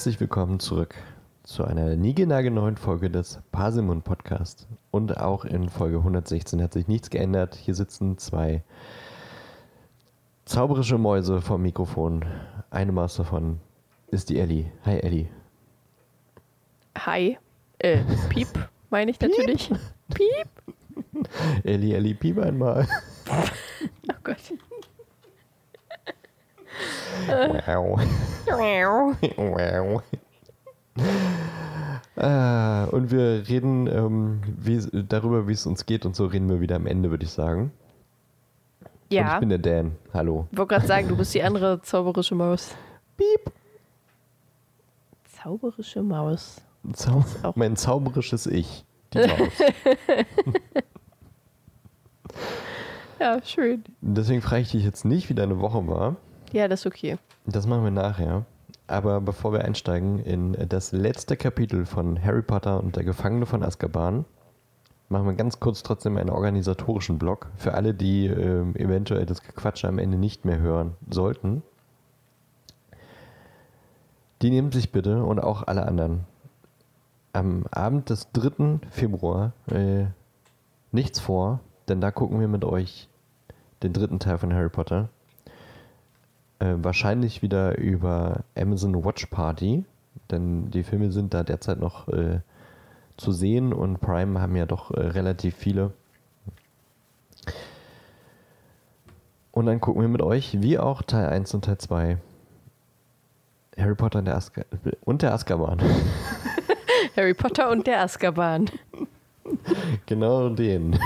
herzlich willkommen zurück zu einer niegelnagelneuen Folge des Parsimon Podcast. Und auch in Folge 116 hat sich nichts geändert. Hier sitzen zwei zauberische Mäuse vom Mikrofon. Eine Maus davon ist die Ellie. Hi Ellie. Hi. Äh, Piep, meine ich natürlich. Piep. Ellie, Ellie, piep einmal. Oh Gott. Wow. wow. Ah, und wir reden ähm, wie, darüber, wie es uns geht und so reden wir wieder am Ende, würde ich sagen. Und Ja, ich bin der Dan. Hallo. ich wollte gerade sagen, du bist die andere zauberische Maus. Piep. Zauberische Maus. Zau auch- mein zauberisches Ich. Die Maus. Ja, schön. Deswegen frage ich dich jetzt nicht, wie deine Woche war. Ja, das ist okay. Das machen wir nachher. Aber bevor wir einsteigen in das letzte Kapitel von Harry Potter und der Gefangene von Azkaban, machen wir ganz kurz trotzdem einen organisatorischen Block für alle, die ähm, eventuell das Gequatsche am Ende nicht mehr hören sollten. Die nehmen sich bitte und auch alle anderen am Abend des 3. Februar äh, nichts vor, denn da gucken wir mit euch den dritten Teil von Harry Potter. Äh, wahrscheinlich wieder über Amazon Watch Party, denn die Filme sind da derzeit noch äh, zu sehen und Prime haben ja doch äh, relativ viele. Und dann gucken wir mit euch, wie auch Teil 1 und Teil 2, Harry Potter und der, Azka und der Azkaban. Harry Potter und der Azkaban. genau den.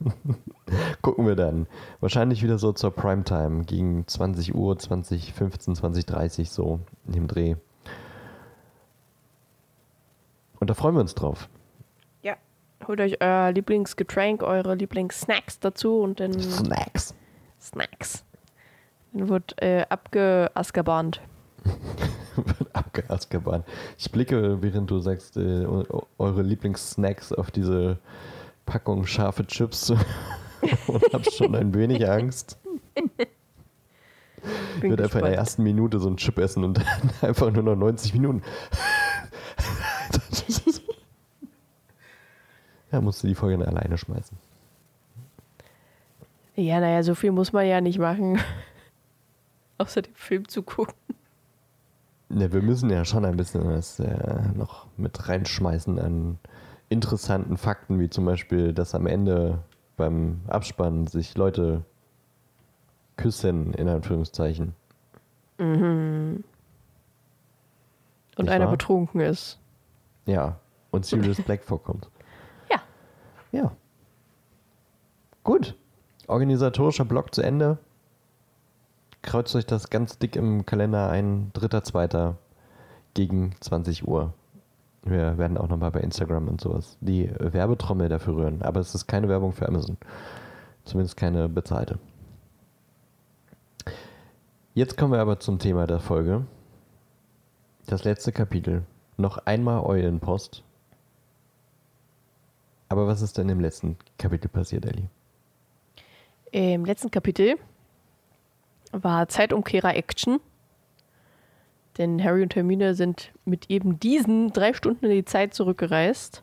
gucken wir dann. Wahrscheinlich wieder so zur Primetime, gegen 20 Uhr, 2015, 2030 so in dem Dreh. Und da freuen wir uns drauf. Ja. Holt euch euer Lieblingsgetränk, eure Lieblingssnacks dazu und dann Snacks. Snacks. Dann wird äh, abgeazkabant. Abgeazkaban. Ich blicke, während du sagst, äh, eu- eure Lieblingssnacks auf diese Packung scharfe Chips und hab schon ein wenig Angst. Ich würde einfach in der ersten Minute so einen Chip essen und dann einfach nur noch 90 Minuten. ja, musst du die Folge alleine schmeißen. Ja, naja, so viel muss man ja nicht machen. Außer den Film zu gucken. Ja, wir müssen ja schon ein bisschen was äh, noch mit reinschmeißen an interessanten Fakten, wie zum Beispiel, dass am Ende beim Abspann sich Leute küssen, in Anführungszeichen. Und Nicht einer wahr? betrunken ist. Ja, und Sirius Black vorkommt. Ja. Ja. Gut. Organisatorischer Block zu Ende. Kreuzt euch das ganz dick im Kalender ein. Dritter, zweiter gegen 20 Uhr. Wir werden auch nochmal bei Instagram und sowas die Werbetrommel dafür rühren. Aber es ist keine Werbung für Amazon. Zumindest keine bezahlte. Jetzt kommen wir aber zum Thema der Folge. Das letzte Kapitel. Noch einmal Eulenpost. Aber was ist denn im letzten Kapitel passiert, Ellie? Im letzten Kapitel war Zeitumkehrer-Action. Denn Harry und Hermine sind mit eben diesen drei Stunden in die Zeit zurückgereist.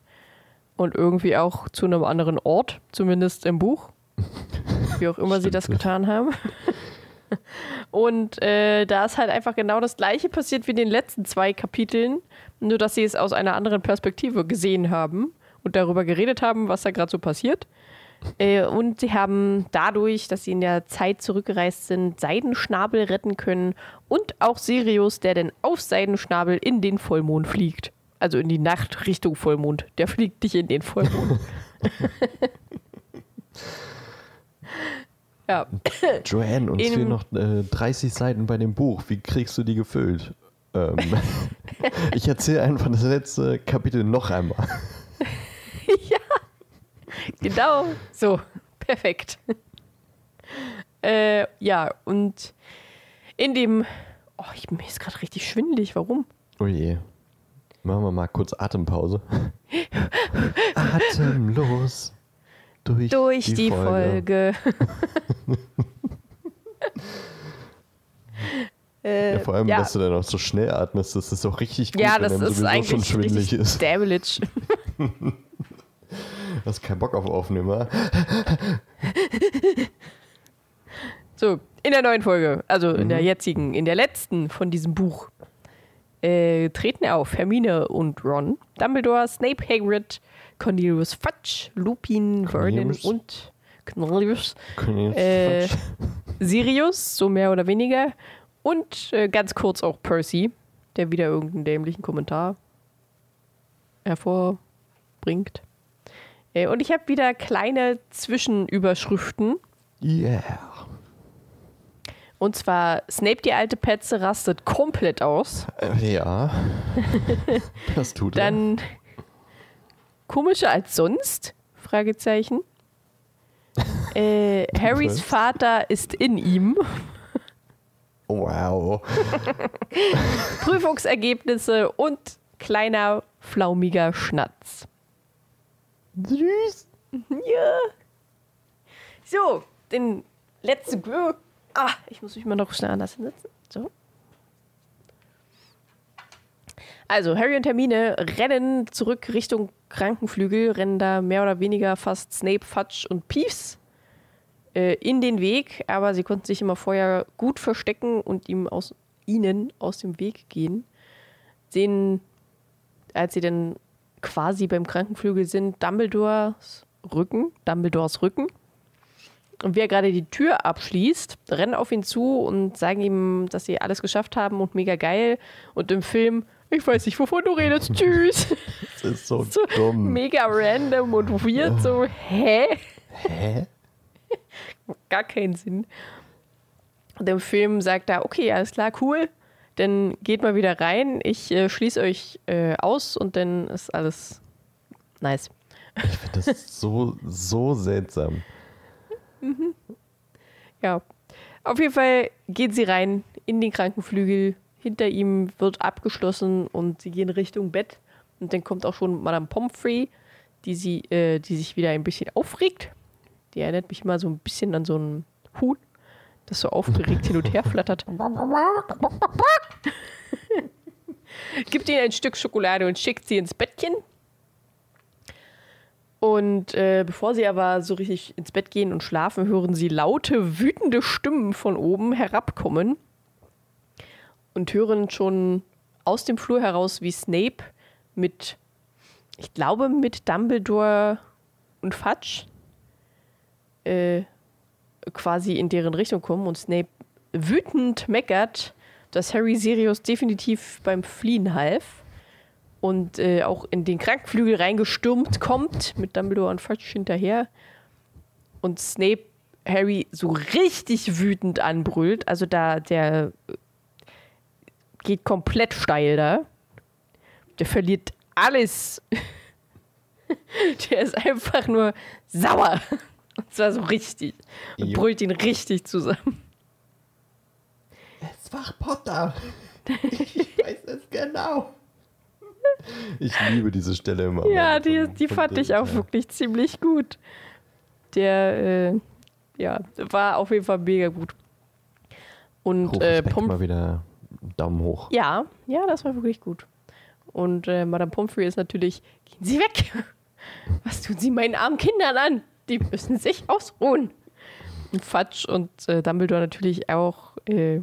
Und irgendwie auch zu einem anderen Ort, zumindest im Buch. Wie auch immer sie das getan haben. Und äh, da ist halt einfach genau das gleiche passiert wie in den letzten zwei Kapiteln, nur dass sie es aus einer anderen Perspektive gesehen haben und darüber geredet haben, was da gerade so passiert. Äh, und sie haben dadurch, dass sie in der Zeit zurückgereist sind, Seidenschnabel retten können und auch Sirius, der denn auf Seidenschnabel in den Vollmond fliegt. Also in die Nacht Richtung Vollmond. Der fliegt nicht in den Vollmond. ja. Joanne, uns In- fehlen noch äh, 30 Seiten bei dem Buch. Wie kriegst du die gefüllt? Ähm, ich erzähle einfach das letzte Kapitel noch einmal. Genau, so, perfekt. äh, ja, und in dem. Oh, ich, mir ist gerade richtig schwindelig. Warum? Oh je. Machen wir mal kurz Atempause. Atemlos durch, Durch die, Folge. Äh, Ja, vor allem, ja. dass du dann auch so schnell atmest, das ist auch richtig gut, ja, wenn das einem ist sowieso eigentlich schon schwindelig ist. Damage. Du hast keinen Bock auf Aufnehmer. So, in der neuen Folge, also in Mhm. der jetzigen, in der letzten von diesem Buch, äh, treten auf Hermine und Ron, Dumbledore, Snape, Hagrid, Cornelius Fudge, Lupin, Vernon Cornelius. und Cornelius, Können Äh, Sirius, so mehr oder weniger, und äh, ganz kurz auch Percy, der wieder irgendeinen dämlichen Kommentar hervorbringt. Äh, und ich habe wieder kleine Zwischenüberschriften. Yeah. Und zwar, Snape, die alte Petze, rastet komplett aus. Äh, ja. das tut er. Dann komischer als sonst? Fragezeichen. Äh, Harrys? Vater ist in ihm. Wow. Prüfungsergebnisse und kleiner flaumiger Schnatz. Süß. Ja. So, den letzten. Ah, ich muss mich mal noch schnell anders hinsetzen. So. Also, Harry und Hermine rennen zurück Richtung Krankenflügel, rennen da mehr oder weniger fast Snape, Fudge und Peeves äh, in den Weg, aber sie konnten sich immer vorher gut verstecken und ihm aus, ihnen aus dem Weg gehen. Sehen, als sie dann quasi beim Krankenflügel sind, Dumbledores Rücken, Dumbledores Rücken. Und wie er gerade die Tür abschließt, rennen auf ihn zu und sagen ihm, dass sie alles geschafft haben und mega geil. Und im Film, ich weiß nicht, wovon du redest, tschüss. Das ist so, so dumm. mega random und weird, so, hä? Hä? Gar keinen Sinn. Und im Film sagt er, okay, alles klar, cool. Dann geht mal wieder rein. Ich äh, schließe euch äh, aus und dann ist alles nice. Ich finde das so, so seltsam. Ja. Auf jeden Fall gehen sie rein in den Krankenflügel. Hinter ihm wird abgeschlossen und sie gehen Richtung Bett. Und dann kommt auch schon Madame Pomfrey, die, sie, äh, die sich wieder ein bisschen aufregt. Die erinnert mich mal so ein bisschen an so ein Huhn, das so aufgeregt hin und her flattert. Gibt ihnen ein Stück Schokolade und schickt sie ins Bettchen. Und äh, bevor sie aber so richtig ins Bett gehen und schlafen, hören sie laute, wütende Stimmen von oben herabkommen und hören schon aus dem Flur heraus, wie Snape mit, ich glaube, mit Dumbledore und Fudge äh, quasi in deren Richtung kommen und Snape wütend meckert, dass Harry Sirius definitiv beim Fliehen half und äh, auch in den Krankenflügel reingestürmt kommt mit Dumbledore und Fudge hinterher und Snape Harry so richtig wütend anbrüllt. Also da der äh, geht komplett steil da. Der verliert alles. der ist einfach nur sauer. Und zwar so richtig. Und Jo. brüllt ihn richtig zusammen. Es war Potter. Ich weiß es genau. Ich liebe diese Stelle immer. Ja, die, die fand ich auch ja. wirklich ziemlich gut. Der, äh, ja, war auf jeden Fall mega gut. Und Ruf äh, Pom mal wieder Daumen hoch. ja, ja, das war wirklich gut. Und äh, Madame Pomfrey ist natürlich, gehen Sie weg! Was tun Sie meinen armen Kindern an? Die müssen sich ausruhen. Fudge und äh, Dumbledore natürlich auch äh,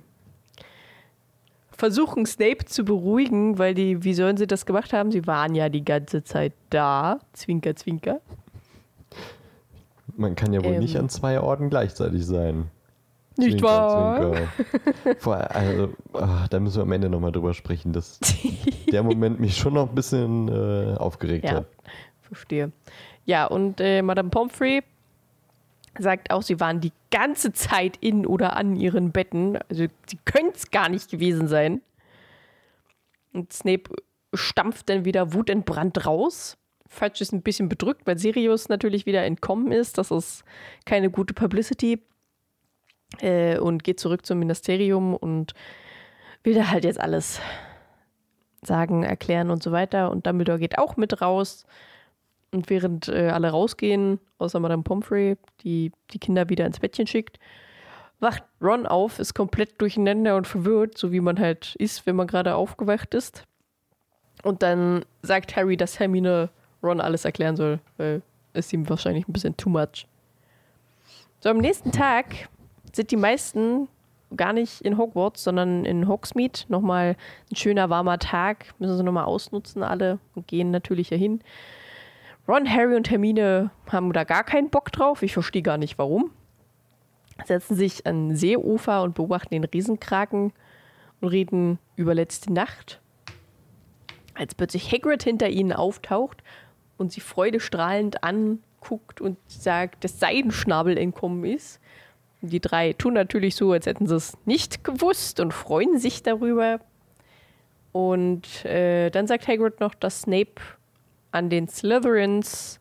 versuchen, Snape zu beruhigen, weil die, wie sollen sie das gemacht haben? Sie waren ja die ganze Zeit da. Zwinker, zwinker. Man kann ja wohl Ähm. nicht an zwei Orten gleichzeitig sein. Nicht Zwinker, wahr? Zwinker. Vor, also, ah, da müssen wir am Ende nochmal drüber sprechen, dass der Moment mich schon noch ein bisschen äh, aufgeregt Ja, hat. verstehe. Ja, und äh, Madame Pomfrey sagt auch, sie waren die ganze Zeit in oder an ihren Betten. Also sie können es gar nicht gewesen sein. Und Snape stampft dann wieder wutentbrannt raus. Fudge ist ein bisschen bedrückt, weil Sirius natürlich wieder entkommen ist. Das ist keine gute Publicity. Äh, und geht zurück zum Ministerium und will da halt jetzt alles sagen, erklären und so weiter. Und Dumbledore geht auch mit raus. Und während äh, alle rausgehen, außer Madame Pomfrey, die die Kinder wieder ins Bettchen schickt, wacht Ron auf, ist komplett durcheinander und verwirrt, so wie man halt ist, wenn man gerade aufgewacht ist. Und dann sagt Harry, dass Hermine Ron alles erklären soll, weil es ihm wahrscheinlich ein bisschen too much. So, am nächsten Tag sind die meisten gar nicht in Hogwarts, sondern in Hogsmeade. Nochmal ein schöner, warmer Tag. Müssen sie nochmal ausnutzen, alle. Und gehen natürlich dahin. Ron, Harry und Hermine haben da gar keinen Bock drauf. Ich verstehe gar nicht, warum. Setzen sich an Seeufer und beobachten den Riesenkraken und reden über letzte Nacht. Als plötzlich Hagrid hinter ihnen auftaucht und sie freudestrahlend anguckt und sagt, dass Seidenschnabel entkommen ist. Die drei tun natürlich so, als hätten sie es nicht gewusst und freuen sich darüber. Und äh, dann sagt Hagrid noch, dass Snape an den Slytherins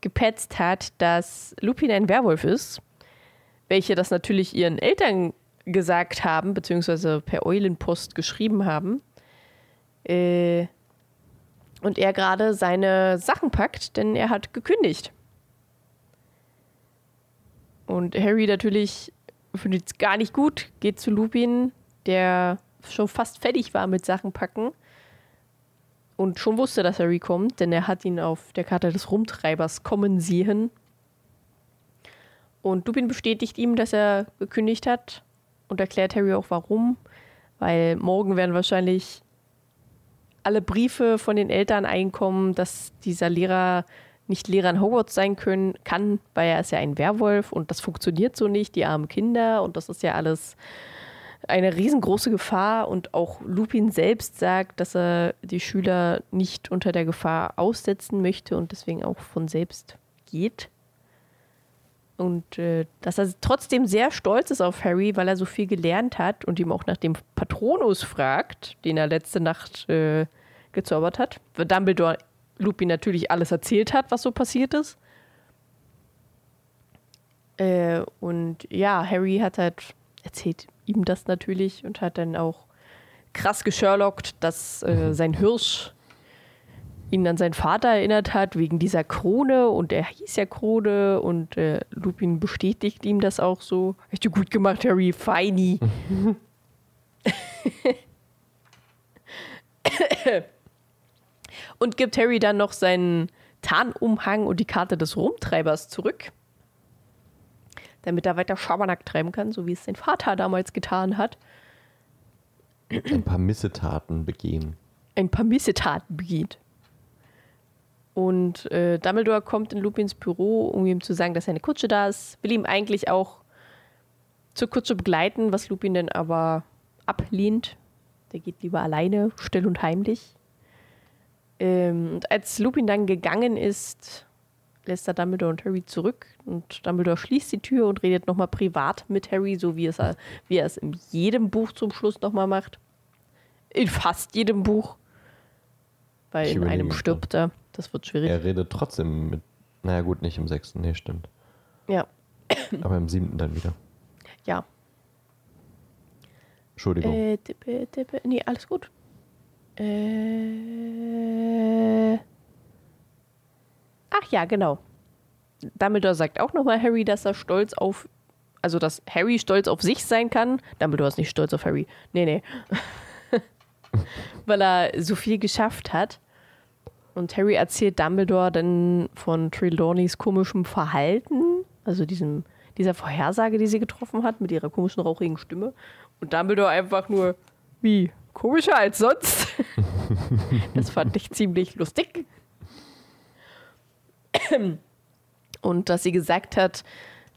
gepetzt hat, dass Lupin ein Werwolf ist, welche das natürlich ihren Eltern gesagt haben, beziehungsweise per Eulenpost geschrieben haben. Äh, und er gerade seine Sachen packt, denn er hat gekündigt. Und Harry natürlich findet es gar nicht gut, geht zu Lupin, der schon fast fertig war mit Sachen packen und schon wusste, dass Harry kommt, denn er hat ihn auf der Karte des Rumtreibers kommen sehen. Und Lupin bestätigt ihm, dass er gekündigt hat und erklärt Harry auch warum, weil morgen werden wahrscheinlich alle Briefe von den Eltern einkommen, dass dieser Lehrer nicht Lehrer in Hogwarts sein können, kann, weil er ist ja ein Werwolf und das funktioniert so nicht, die armen Kinder und das ist ja alles eine riesengroße Gefahr und auch Lupin selbst sagt, dass er die Schüler nicht unter der Gefahr aussetzen möchte und deswegen auch von selbst geht. Und äh, dass er trotzdem sehr stolz ist auf Harry, weil er so viel gelernt hat und ihm auch nach dem Patronus fragt, den er letzte Nacht äh, gezaubert hat. Weil Dumbledore Lupin natürlich alles erzählt hat, was so passiert ist. Äh, und ja, Harry hat halt erzählt ihm das natürlich und hat dann auch krass gesherlockt, dass äh, mhm. sein Hirsch ihn an seinen Vater erinnert hat, wegen dieser Krone und er hieß ja Krone und äh, Lupin bestätigt ihm das auch so. Hast du gut gemacht, Harry, feini. und gibt Harry dann noch seinen Tarnumhang und die Karte des Rumtreibers zurück, damit er weiter Schabernack treiben kann, so wie es sein Vater damals getan hat. Ein paar Missetaten begehen. Ein paar Missetaten begeht. Und äh, Dumbledore kommt in Lupins Büro, um ihm zu sagen, dass seine Kutsche da ist. Will ihm eigentlich auch zur Kutsche begleiten, was Lupin dann aber ablehnt. Der geht lieber alleine, still und heimlich. Ähm, und als Lupin dann gegangen ist, lässt er Dumbledore und Harry zurück und Dumbledore schließt die Tür und redet nochmal privat mit Harry, so wie, es, wie er es in jedem Buch zum Schluss nochmal macht. In fast jedem Buch. Weil ich in einem stirbt er. Das wird schwierig. Er redet trotzdem mit. Naja, gut, nicht im sechsten. Nee, stimmt. Ja. Aber im siebten dann wieder. Ja. Entschuldigung. Äh, tippe, tippe. Nee, alles gut. Äh. Ach ja, genau. Dumbledore sagt auch nochmal Harry, dass er stolz auf. Also, dass Harry stolz auf sich sein kann. Dumbledore ist nicht stolz auf Harry. Nee, nee. Weil er so viel geschafft hat. Und Harry erzählt Dumbledore dann von Trelawney's komischem Verhalten. Also diesem, dieser Vorhersage, die sie getroffen hat, mit ihrer komischen, rauchigen Stimme. Und Dumbledore einfach nur, wie? komischer als sonst. das fand ich ziemlich lustig. Und dass sie gesagt hat,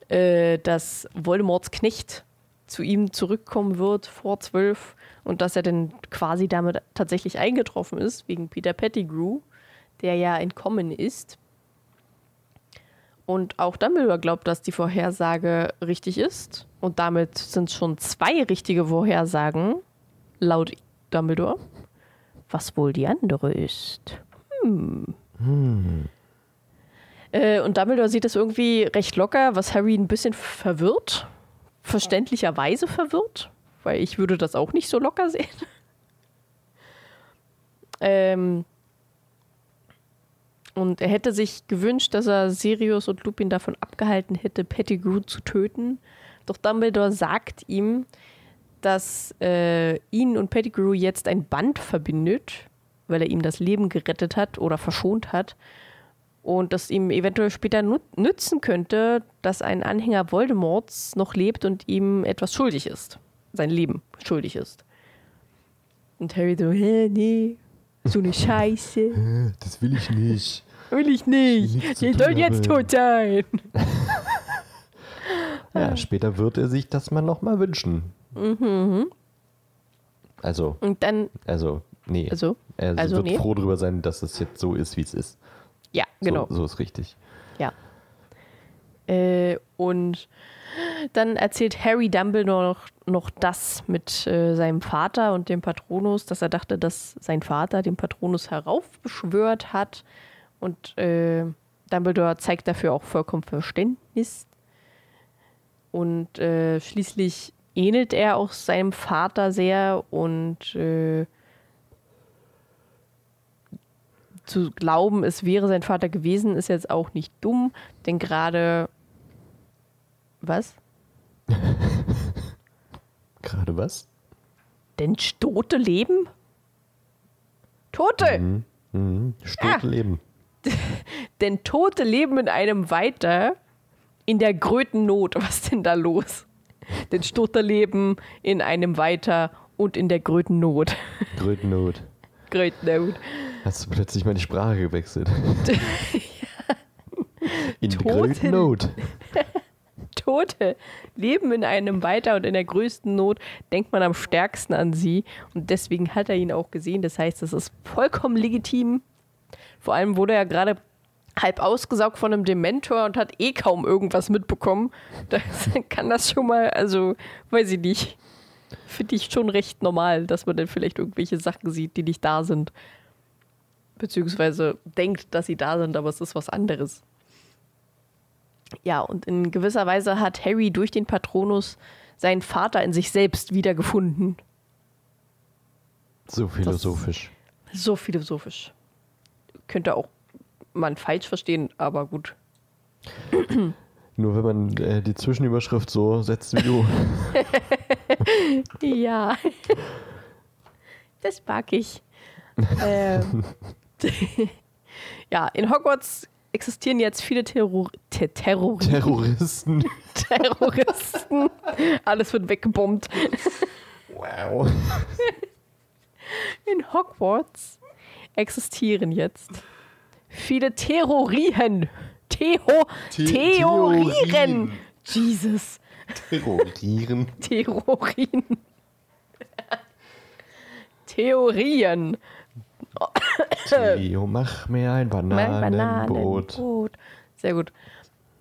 äh, dass Voldemorts Knecht zu ihm zurückkommen wird vor zwölf und dass er dann quasi damit tatsächlich eingetroffen ist, wegen Peter Pettigrew, der ja entkommen ist. Und auch Dumbledore glaubt, dass die Vorhersage richtig ist. Und damit sind schon zwei richtige Vorhersagen, laut Dumbledore. Was wohl die andere ist. Hm. Hm. Äh, und Dumbledore sieht das irgendwie recht locker, was Harry ein bisschen verwirrt. Verständlicherweise verwirrt, weil ich würde das auch nicht so locker sehen. ähm, und er hätte sich gewünscht, dass er Sirius und Lupin davon abgehalten hätte, Pettigrew zu töten. Doch Dumbledore sagt ihm, dass äh, ihn und Pettigrew jetzt ein Band verbindet, weil er ihm das Leben gerettet hat oder verschont hat. Und das ihm eventuell später nützen könnte, dass ein Anhänger Voldemorts noch lebt und ihm etwas schuldig ist. Sein Leben schuldig ist. Und Harry so, hä, nee, so eine Scheiße. Das will ich nicht. Will ich nicht. tun soll jetzt tot sein. Ja, später wird er sich das mal nochmal wünschen. Mhm. Also, Und dann, also, nee. also, er also wird nee. froh drüber sein, dass es jetzt so ist, wie es ist. Ja, genau. So, so ist richtig. Ja. Äh, und dann erzählt Harry Dumbledore noch, noch das mit äh, seinem Vater und dem Patronus, dass er dachte, dass sein Vater den Patronus heraufbeschwört hat. Und äh, Dumbledore zeigt dafür auch vollkommen Verständnis. Und äh, schließlich ähnelt er auch seinem Vater sehr und äh, zu glauben, es wäre sein Vater gewesen, ist jetzt auch nicht dumm, denn gerade. Was? Gerade was? Denn Tote leben? Tote! Mhm. Mhm. Stot Ah. Leben. Denn Tote leben in einem weiter in der gröten Not. Was ist denn da los? Denn Tote leben in einem weiter und in der gröten Not. Grötennot. Gröten Not. Hast du plötzlich mal die Sprache gewechselt? In der Tote. Leben in einem weiter und in der größten Not denkt man am stärksten an sie und deswegen hat er ihn auch gesehen. Das heißt, das ist vollkommen legitim. Vor allem wurde er gerade halb ausgesaugt von einem Dementor und hat eh kaum irgendwas mitbekommen. Da kann das schon mal, also weiß ich nicht. Finde ich schon recht normal, dass man dann vielleicht irgendwelche Sachen sieht, die nicht da sind. Beziehungsweise denkt, dass sie da sind, aber es ist was anderes. Ja, und in gewisser Weise hat Harry durch den Patronus seinen Vater in sich selbst wiedergefunden. So philosophisch. So philosophisch. Könnte auch man falsch verstehen, aber gut. Nur wenn man äh, die Zwischenüberschrift so setzt wie du. Ja. Das mag ich. ähm. ja, in Hogwarts existieren jetzt viele Terror Ter Terroristen. Terroristen. Terroristen. Alles wird weggebombt. Wow. In Hogwarts existieren jetzt viele Theorien. Theo The- Theorien. Theorien. Jesus. Terrorieren. Theorien. Theorien. Theo, mach mir ein Bananenbrot. Bananenbrot. Sehr gut.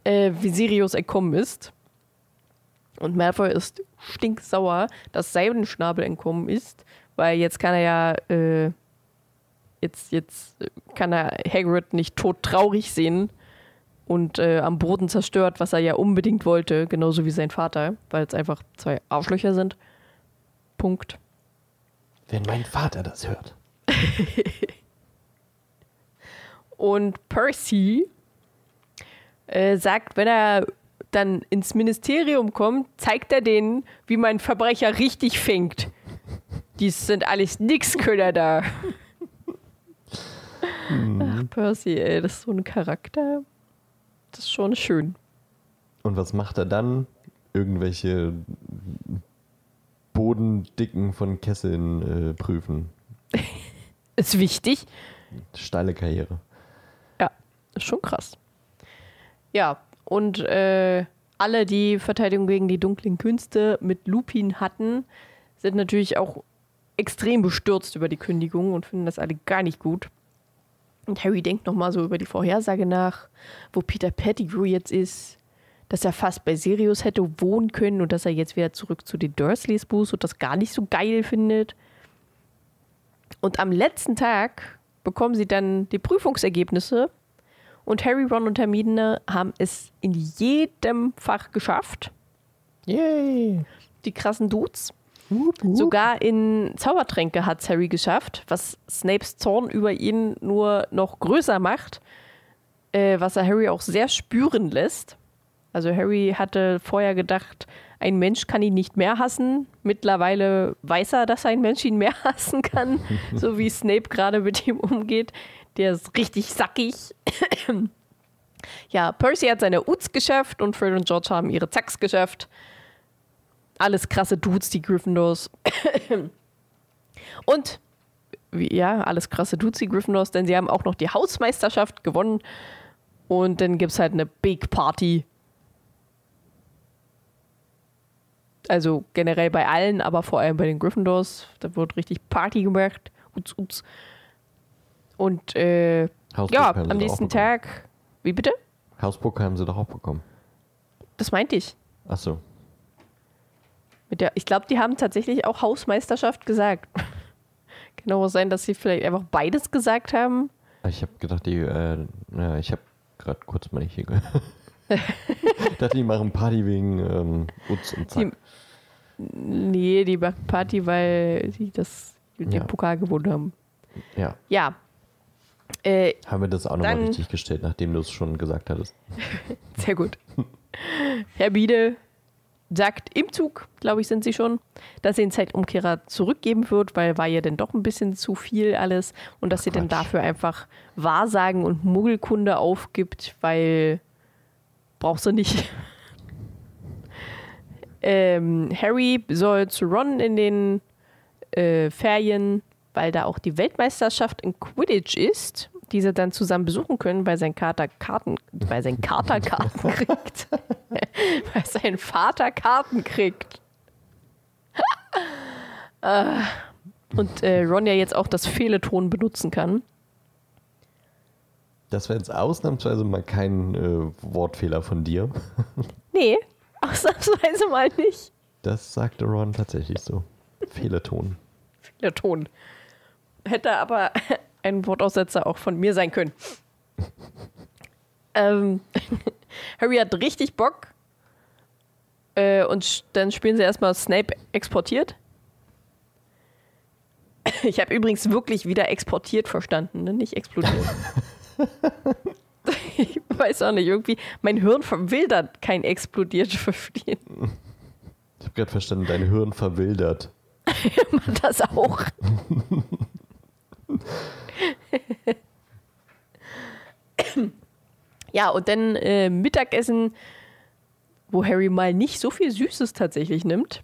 Äh, wie Sirius entkommen ist. Und Malfoy ist stinksauer, dass Seidenschnabel entkommen ist, weil jetzt kann er ja, äh, jetzt, jetzt kann er Hagrid nicht todtraurig sehen und äh, am Boden zerstört, was er ja unbedingt wollte, genauso wie sein Vater, weil es einfach zwei Arschlöcher sind. Punkt. Wenn mein Vater das hört. Und Percy äh, sagt, wenn er dann ins Ministerium kommt, zeigt er denen, wie man Verbrecher richtig fängt. Die sind alles Nixkönner da. Ach, Percy, ey, das ist so ein Charakter. Das ist schon schön. Und was macht er dann? Irgendwelche Bodendicken von Kesseln äh, prüfen. Ist wichtig. Steile Karriere. Ja, ist schon krass. Ja, und äh, alle, die Verteidigung gegen die dunklen Künste mit Lupin hatten, sind natürlich auch extrem bestürzt über die Kündigung und finden das alle gar nicht gut. Und Harry denkt nochmal so über die Vorhersage nach, wo Peter Pettigrew jetzt ist, dass er fast bei Sirius hätte wohnen können und dass er jetzt wieder zurück zu den Dursleys muss und das gar nicht so geil findet. Und am letzten Tag bekommen sie dann die Prüfungsergebnisse und Harry, Ron und Hermine haben es in jedem Fach geschafft. Yay! Die krassen Dudes. Sogar in Zaubertränke hat es Harry geschafft, was Snapes Zorn über ihn nur noch größer macht, äh, was er Harry auch sehr spüren lässt. Also Harry hatte vorher gedacht, ein Mensch kann ihn nicht mehr hassen. Mittlerweile weiß er, dass ein Mensch ihn mehr hassen kann, so wie Snape gerade mit ihm umgeht. Der ist richtig sackig. ja, Percy hat seine Uts geschafft und Fred und George haben ihre Zacks geschafft. Alles krasse Dudes, die Gryffindors. und ja, alles krasse Dudes, die Gryffindors, denn sie haben auch noch die Hausmeisterschaft gewonnen. Und dann gibt es halt eine Big Party. Also generell bei allen, aber vor allem bei den Gryffindors. Da wird richtig Party gemacht. Ups, ups. Und äh, ja, am nächsten Tag. Wie bitte? Hausburg haben sie doch auch bekommen. Das meinte ich. Ach so. Der, ich glaube, die haben tatsächlich auch Hausmeisterschaft gesagt. Kann auch sein, dass sie vielleicht einfach beides gesagt haben. Ich habe gedacht, die, äh, ja, ich habe gerade kurz mal nicht hier gehört. ich dachte, die machen Party wegen ähm, Utz und Zack. Die, nee, die machen Party, weil sie das, den ja. Pokal gewonnen haben. Ja. Ja. Äh, haben wir das auch nochmal richtig gestellt, nachdem du es schon gesagt hattest. Sehr gut. Herr Biede sagt im Zug, glaube ich, sind sie schon, dass sie den Zeitumkehrer zurückgeben wird, weil war ja dann doch ein bisschen zu viel alles und dass Ach, sie Quatsch. dann dafür einfach Wahrsagen und Muggelkunde aufgibt, weil brauchst du nicht. ähm, Harry soll zu Ron in den äh, Ferien, weil da auch die Weltmeisterschaft in Quidditch ist die sie dann zusammen besuchen können, weil sein Kater Karten, weil sein Kater Karten kriegt. weil sein Vater Karten kriegt. äh, und äh, Ron ja jetzt auch das Fehleton benutzen kann. Das wäre jetzt ausnahmsweise mal kein äh, Wortfehler von dir. nee, ausnahmsweise mal nicht. Das sagte Ron tatsächlich so. Fehleton. Fehleton. Hätte aber ein Wortaussetzer auch von mir sein können. Ähm, Harry hat richtig Bock. Äh, und dann spielen sie erstmal Snape exportiert. Ich habe übrigens wirklich wieder exportiert verstanden, ne? nicht explodiert. ich weiß auch nicht, irgendwie, mein Hirn verwildert kein explodiert verstehen. Ich habe gerade verstanden, dein Hirn verwildert. das auch. Ja, und dann äh, Mittagessen, wo Harry mal nicht so viel Süßes tatsächlich nimmt.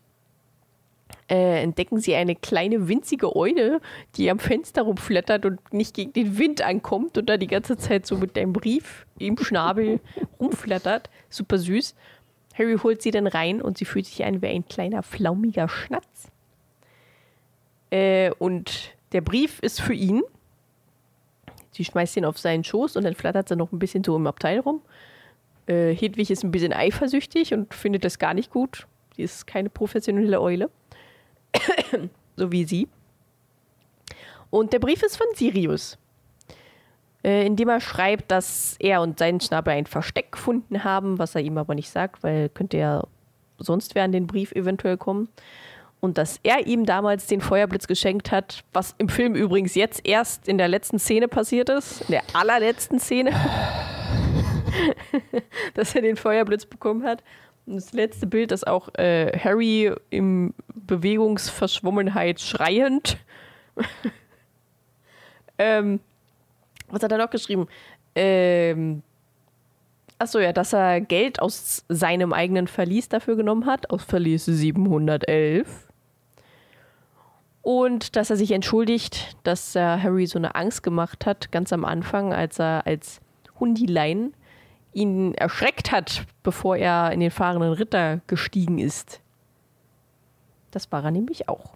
Äh, entdecken sie eine kleine winzige Eule, die am Fenster rumflattert und nicht gegen den Wind ankommt und da die ganze Zeit so mit einem Brief im Schnabel rumflattert. Super süß. Harry holt sie dann rein und sie fühlt sich ein wie ein kleiner flaumiger Schnatz. Äh, und der Brief ist für ihn. Sie schmeißt ihn auf seinen Schoß und dann flattert sie noch ein bisschen so im Abteil rum. Äh, Hedwig ist ein bisschen eifersüchtig und findet das gar nicht gut. Sie ist keine professionelle Eule. so wie sie. Und der Brief ist von Sirius, äh, in dem er schreibt, dass er und sein Schnabel ein Versteck gefunden haben, was er ihm aber nicht sagt, weil könnte ja sonst wer an den Brief eventuell kommen und dass er ihm damals den Feuerblitz geschenkt hat, was im Film übrigens jetzt erst in der letzten Szene passiert ist, in der allerletzten Szene, dass er den Feuerblitz bekommen hat. Und das letzte Bild ist auch äh, Harry im Bewegungsverschwommenheit schreiend. ähm, was hat er noch geschrieben? Ähm, Achso, ja, dass er Geld aus seinem eigenen Verlies dafür genommen hat, aus Verlies 711 und dass er sich entschuldigt, dass er Harry so eine Angst gemacht hat, ganz am Anfang, als er als Hundilein ihn erschreckt hat, bevor er in den fahrenden Ritter gestiegen ist. Das war er nämlich auch.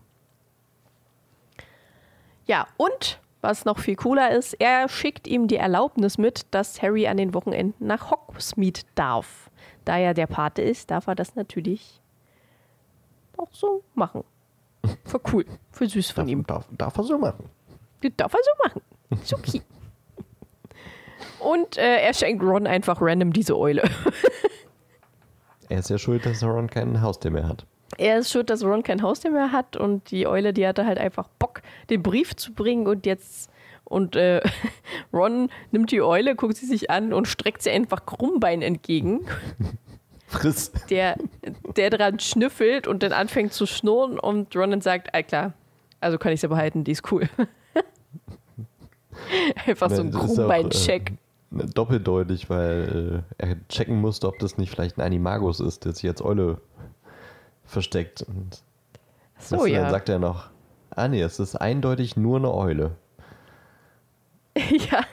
Ja, und was noch viel cooler ist, er schickt ihm die Erlaubnis mit, dass Harry an den Wochenenden nach Hogsmeade darf. Da er der Pate ist, darf er das natürlich auch so machen. Voll cool. Voll süß von darf, ihm. Darf, darf er so machen. Darf er so machen. Ist okay. Und äh, er schenkt Ron einfach random diese Eule. er ist ja schuld, dass Ron kein Haustier mehr hat. Er ist schuld, dass Ron kein Haustier mehr hat und die Eule, die hatte halt einfach Bock, den Brief zu bringen und jetzt und äh, Ron nimmt die Eule, guckt sie sich an und streckt sie einfach Krummbein entgegen. Friss. Der, der dran schnüffelt und dann anfängt zu schnurren und Ronan sagt, ah klar, also kann ich sie behalten, die ist cool. Einfach so ein Krummbein-Check. Äh, doppeldeutig, weil äh, er checken musste, ob das nicht vielleicht ein Animagus ist, der sich als Eule versteckt. Und so, ja. Dann sagt er noch, ah nee, es ist eindeutig nur eine Eule. ja,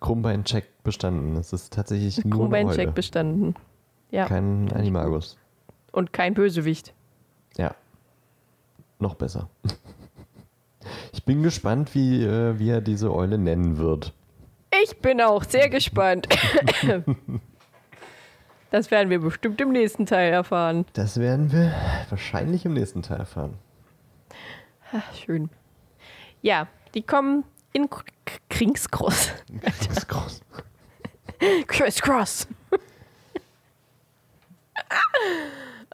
Krummbein-Check bestanden. Es ist tatsächlich nur eine Krummbein-Check bestanden. Ja. Kein Animagus. Und kein Bösewicht. Ja. Noch besser. Ich bin gespannt, wie, äh, wie er diese Eule nennen wird. Ich bin auch sehr gespannt. das werden wir bestimmt im nächsten Teil erfahren. Das werden wir wahrscheinlich im nächsten Teil erfahren. Ach, schön. Ja, die kommen in Kringscross. Groß. Crisscross.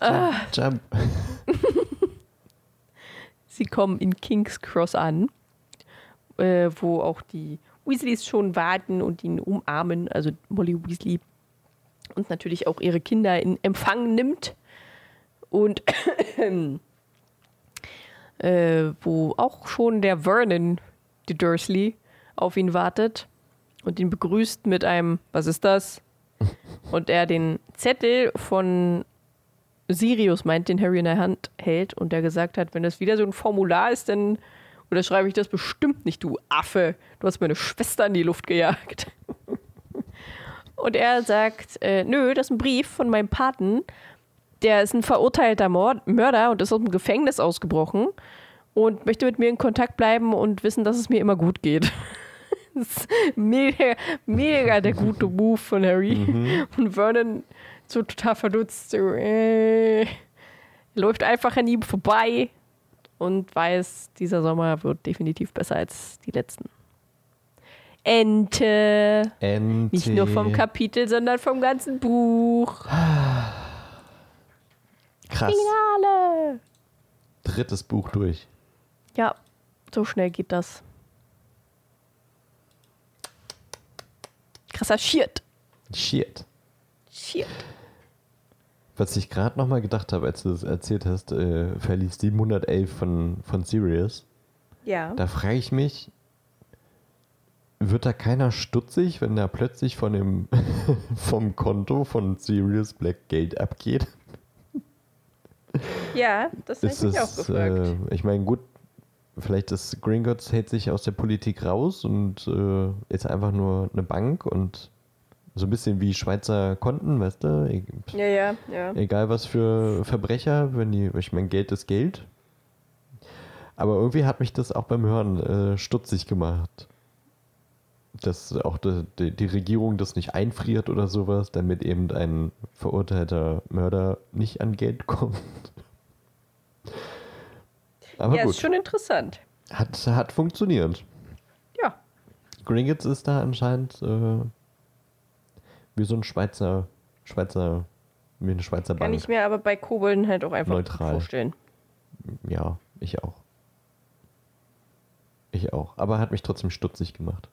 Jump, jump. Sie kommen in King's Cross an, äh, wo auch die Weasleys schon warten und ihn umarmen, also Molly Weasley. Und natürlich auch ihre Kinder in Empfang nimmt. Und äh, wo auch schon der Vernon, die Dursley, auf ihn wartet und ihn begrüßt mit einem, was ist das? Und er den Zettel von Sirius meint, den Harry in der Hand hält und der gesagt hat, wenn das wieder so ein Formular ist, dann unterschreibe ich das bestimmt nicht, du Affe. Du hast meine Schwester in die Luft gejagt. Und er sagt, äh, nö, das ist ein Brief von meinem Paten. Der ist ein verurteilter Mord Mörder und ist aus dem Gefängnis ausgebrochen und möchte mit mir in Kontakt bleiben und wissen, dass es mir immer gut geht. Mega, mega der gute Move von Harry. Und Vernon so total verdutzt. So, äh, läuft einfach an ihm vorbei und weiß, dieser Sommer wird definitiv besser als die letzten. Ente. Ente. Nicht nur vom Kapitel, sondern vom ganzen Buch. Krass. Finale. Drittes Buch durch. Ja, so schnell geht das. Krasser Shit. Shit. Shit. Was ich gerade nochmal gedacht habe, als du das erzählt hast, äh, verlief 711 von, von Sirius. Ja. Da frage ich mich, wird da keiner stutzig, wenn da plötzlich von dem, vom Konto von Sirius Black Geld abgeht? Ja, das habe ich Ist mich auch gefragt. äh, ich meine, gut, vielleicht ist Gringotts hält sich aus der Politik raus und äh, ist einfach nur eine Bank und so ein bisschen wie Schweizer Konten, weißt du? E ja, ja, ja. Egal was für Verbrecher, wenn die, ich meine, Geld ist Geld. Aber irgendwie hat mich das auch beim Hören äh, stutzig gemacht. Dass auch die, die, die Regierung das nicht einfriert oder sowas, damit eben ein verurteilter Mörder nicht an Geld kommt. Aber ja, gut, ist schon interessant. hat, hat funktioniert. Ja. Gringotts ist da anscheinend äh, wie so ein Schweizer, Schweizer, wie eine Schweizer Kann Bank. ich mir aber bei Kobolden halt auch einfach Neutral. vorstellen. Ja, ich auch. Ich auch. Aber hat mich trotzdem stutzig gemacht.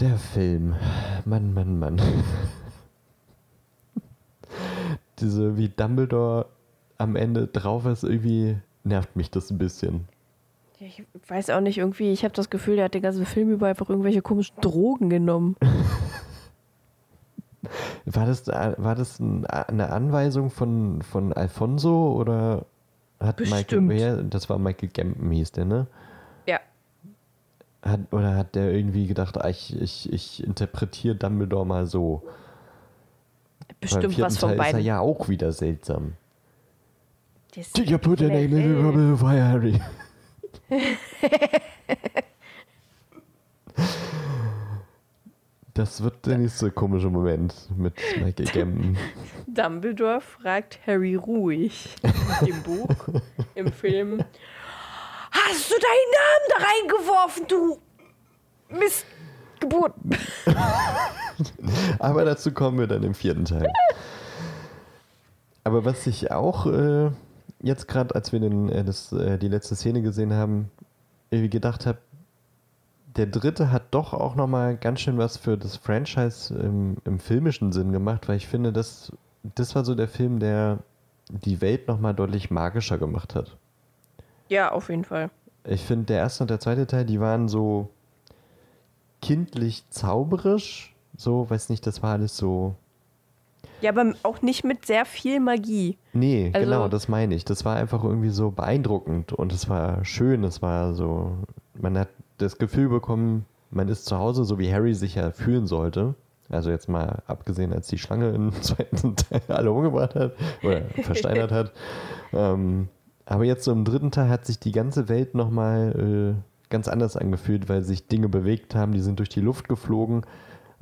Der Film. Mann, Mann, Mann. Diese, wie Dumbledore am Ende drauf ist, irgendwie nervt mich das ein bisschen. Ich weiß auch nicht, irgendwie, ich habe das Gefühl, der hat den ganzen Film über einfach irgendwelche komischen Drogen genommen. War das, war das ein, eine Anweisung von, von Alfonso oder hat Michael, Bestimmt. wer, das war Michael Gambon hieß der, ne? Ja. Hat, oder hat der irgendwie gedacht, ah, ich, ich, ich interpretiere Dumbledore mal so? Bestimmt was von Teil ist er beiden. ja auch wieder seltsam. Das- Did you put your name in the rubble fire, Harry? Das wird der nächste komische Moment mit Michael Gambon. Dumbledore fragt Harry ruhig im Buch, im Film. Hast du deinen Namen da reingeworfen, du Mistgeburt? Aber dazu kommen wir dann im vierten Teil. Aber was ich auch äh, jetzt gerade, als wir den, äh, das, äh, die letzte Szene gesehen haben, irgendwie gedacht habe, der dritte hat doch auch nochmal ganz schön was für das Franchise im, im filmischen Sinn gemacht, weil ich finde, das, das war so der Film, der die Welt nochmal deutlich magischer gemacht hat. Ja, auf jeden Fall. Ich finde, der erste und der zweite Teil, die waren so kindlich zauberisch. So, weiß nicht, das war alles so. Ja, aber auch nicht mit sehr viel Magie. Nee, Also- genau, das meine ich. Das war einfach irgendwie so beeindruckend und es war schön. Es war so, man hat das Gefühl bekommen, man ist zu Hause, so wie Harry sich ja fühlen sollte. Also jetzt mal abgesehen, als die Schlange im zweiten Teil alle umgebracht hat oder versteinert hat. Ähm, aber jetzt so im dritten Teil hat sich die ganze Welt nochmal äh, ganz anders angefühlt, weil sich Dinge bewegt haben, die sind durch die Luft geflogen.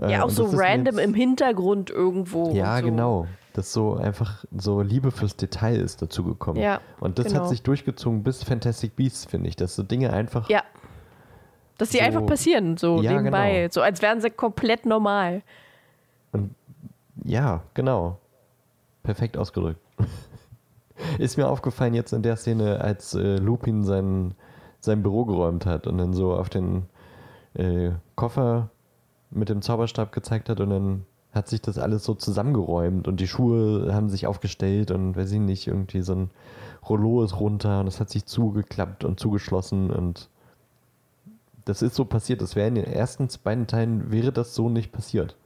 Äh, Ja, auch und so random im Hintergrund irgendwo. ja, und so. genau. Dass so einfach so Liebe fürs Detail ist dazu gekommen. Ja, Und das genau. hat sich durchgezogen bis Fantastic Beasts, finde ich. Dass so Dinge einfach. Ja. Dass die So- einfach passieren, so Ja, nebenbei. genau. So als wären sie komplett normal. Ja, genau. Perfekt ausgedrückt. ist mir aufgefallen jetzt in der Szene, als äh, Lupin sein, sein Büro geräumt hat und dann so auf den äh, Koffer mit dem Zauberstab gezeigt hat und dann hat sich das alles so zusammengeräumt und die Schuhe haben sich aufgestellt und weiß ich nicht, irgendwie so ein Rollo ist runter und es hat sich zugeklappt und zugeschlossen und das ist so passiert. Das wäre in den ersten beiden Teilen wäre das so nicht passiert.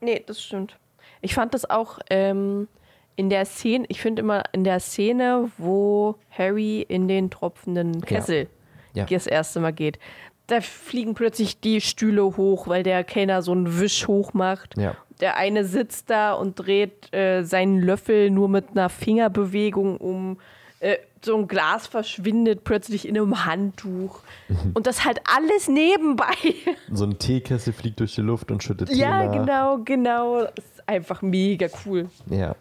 Nee, das stimmt. Ich fand das auch ähm, in der Szene, ich finde immer in der Szene, wo Harry in den tropfenden Kessel Ja. das erste Mal geht. Da fliegen plötzlich die Stühle hoch, weil der Kellner so einen Wisch hoch macht. Ja. Der eine sitzt da und dreht äh, seinen Löffel nur mit einer Fingerbewegung um. Äh, so ein Glas verschwindet plötzlich in einem Handtuch. Und das halt alles nebenbei. So ein Teekessel fliegt durch die Luft und schüttet Tee ja, nach. genau, genau. Das ist einfach mega cool. Ja.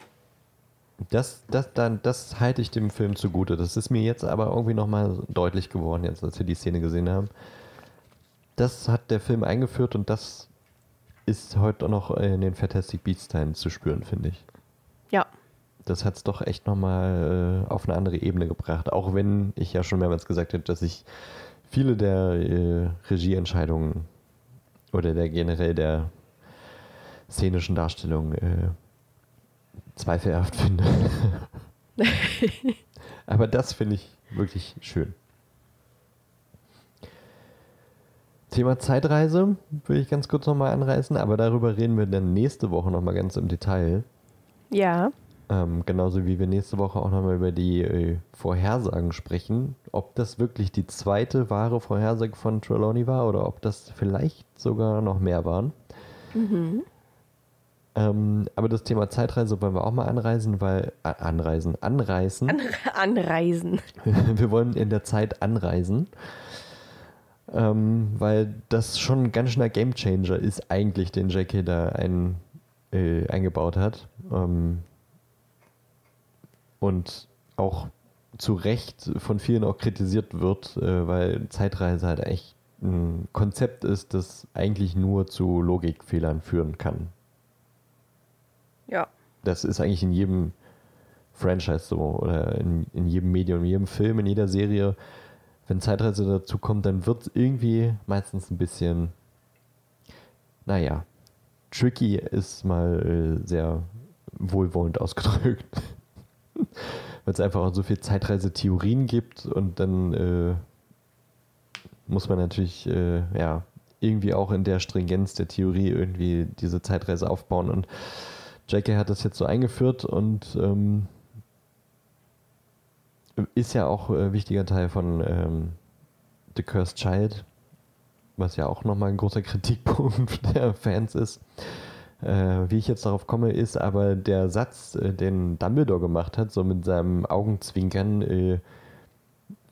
Das, das, dann, das halte ich dem Film zugute. Das ist mir jetzt aber irgendwie nochmal deutlich geworden, jetzt als wir die Szene gesehen haben. Das hat der Film eingeführt und das ist heute auch noch in den Fantastic Beasts Teilen zu spüren, finde ich. Ja. Das hat es doch echt nochmal äh, auf eine andere Ebene gebracht. Auch wenn ich ja schon mehrmals gesagt habe, dass ich viele der äh, Regieentscheidungen oder der generell der szenischen Darstellung äh, zweifelhaft finde. Aber das finde ich wirklich schön. Thema Zeitreise will ich ganz kurz nochmal anreißen, aber darüber reden wir dann nächste Woche nochmal ganz im Detail. Ja. Ähm, genauso wie wir nächste Woche auch nochmal über die äh, Vorhersagen sprechen. Ob das wirklich die zweite wahre Vorhersage von Trelawney war oder ob das vielleicht sogar noch mehr waren. Ähm, aber das Thema Zeitreise wollen wir auch mal anreisen, weil äh, anreisen, anreißen. Anreisen. wir wollen in der Zeit anreisen. Ähm, weil das schon ein ganz schöner Gamechanger ist, eigentlich, den J.K. da ein, äh, eingebaut hat. Ähm, und auch zu Recht von vielen auch kritisiert wird, äh, weil Zeitreise halt echt ein Konzept ist, das eigentlich nur zu Logikfehlern führen kann. Ja. Das ist eigentlich in jedem Franchise so oder in, in jedem Medium, in jedem Film, in jeder Serie. Wenn Zeitreise dazu kommt, dann wird es irgendwie meistens ein bisschen, naja, tricky ist mal äh, sehr wohlwollend ausgedrückt. Weil es einfach so viel Zeitreisetheorien gibt und dann äh, muss man natürlich äh, ja irgendwie auch in der Stringenz der Theorie irgendwie diese Zeitreise aufbauen und J.K. hat das jetzt so eingeführt und ähm, ist ja auch äh, wichtiger Teil von ähm, The Cursed Child, was ja auch nochmal ein großer Kritikpunkt der Fans ist. Äh, wie ich jetzt darauf komme, ist aber der Satz, äh, den Dumbledore gemacht hat, so mit seinem Augenzwinkern, äh,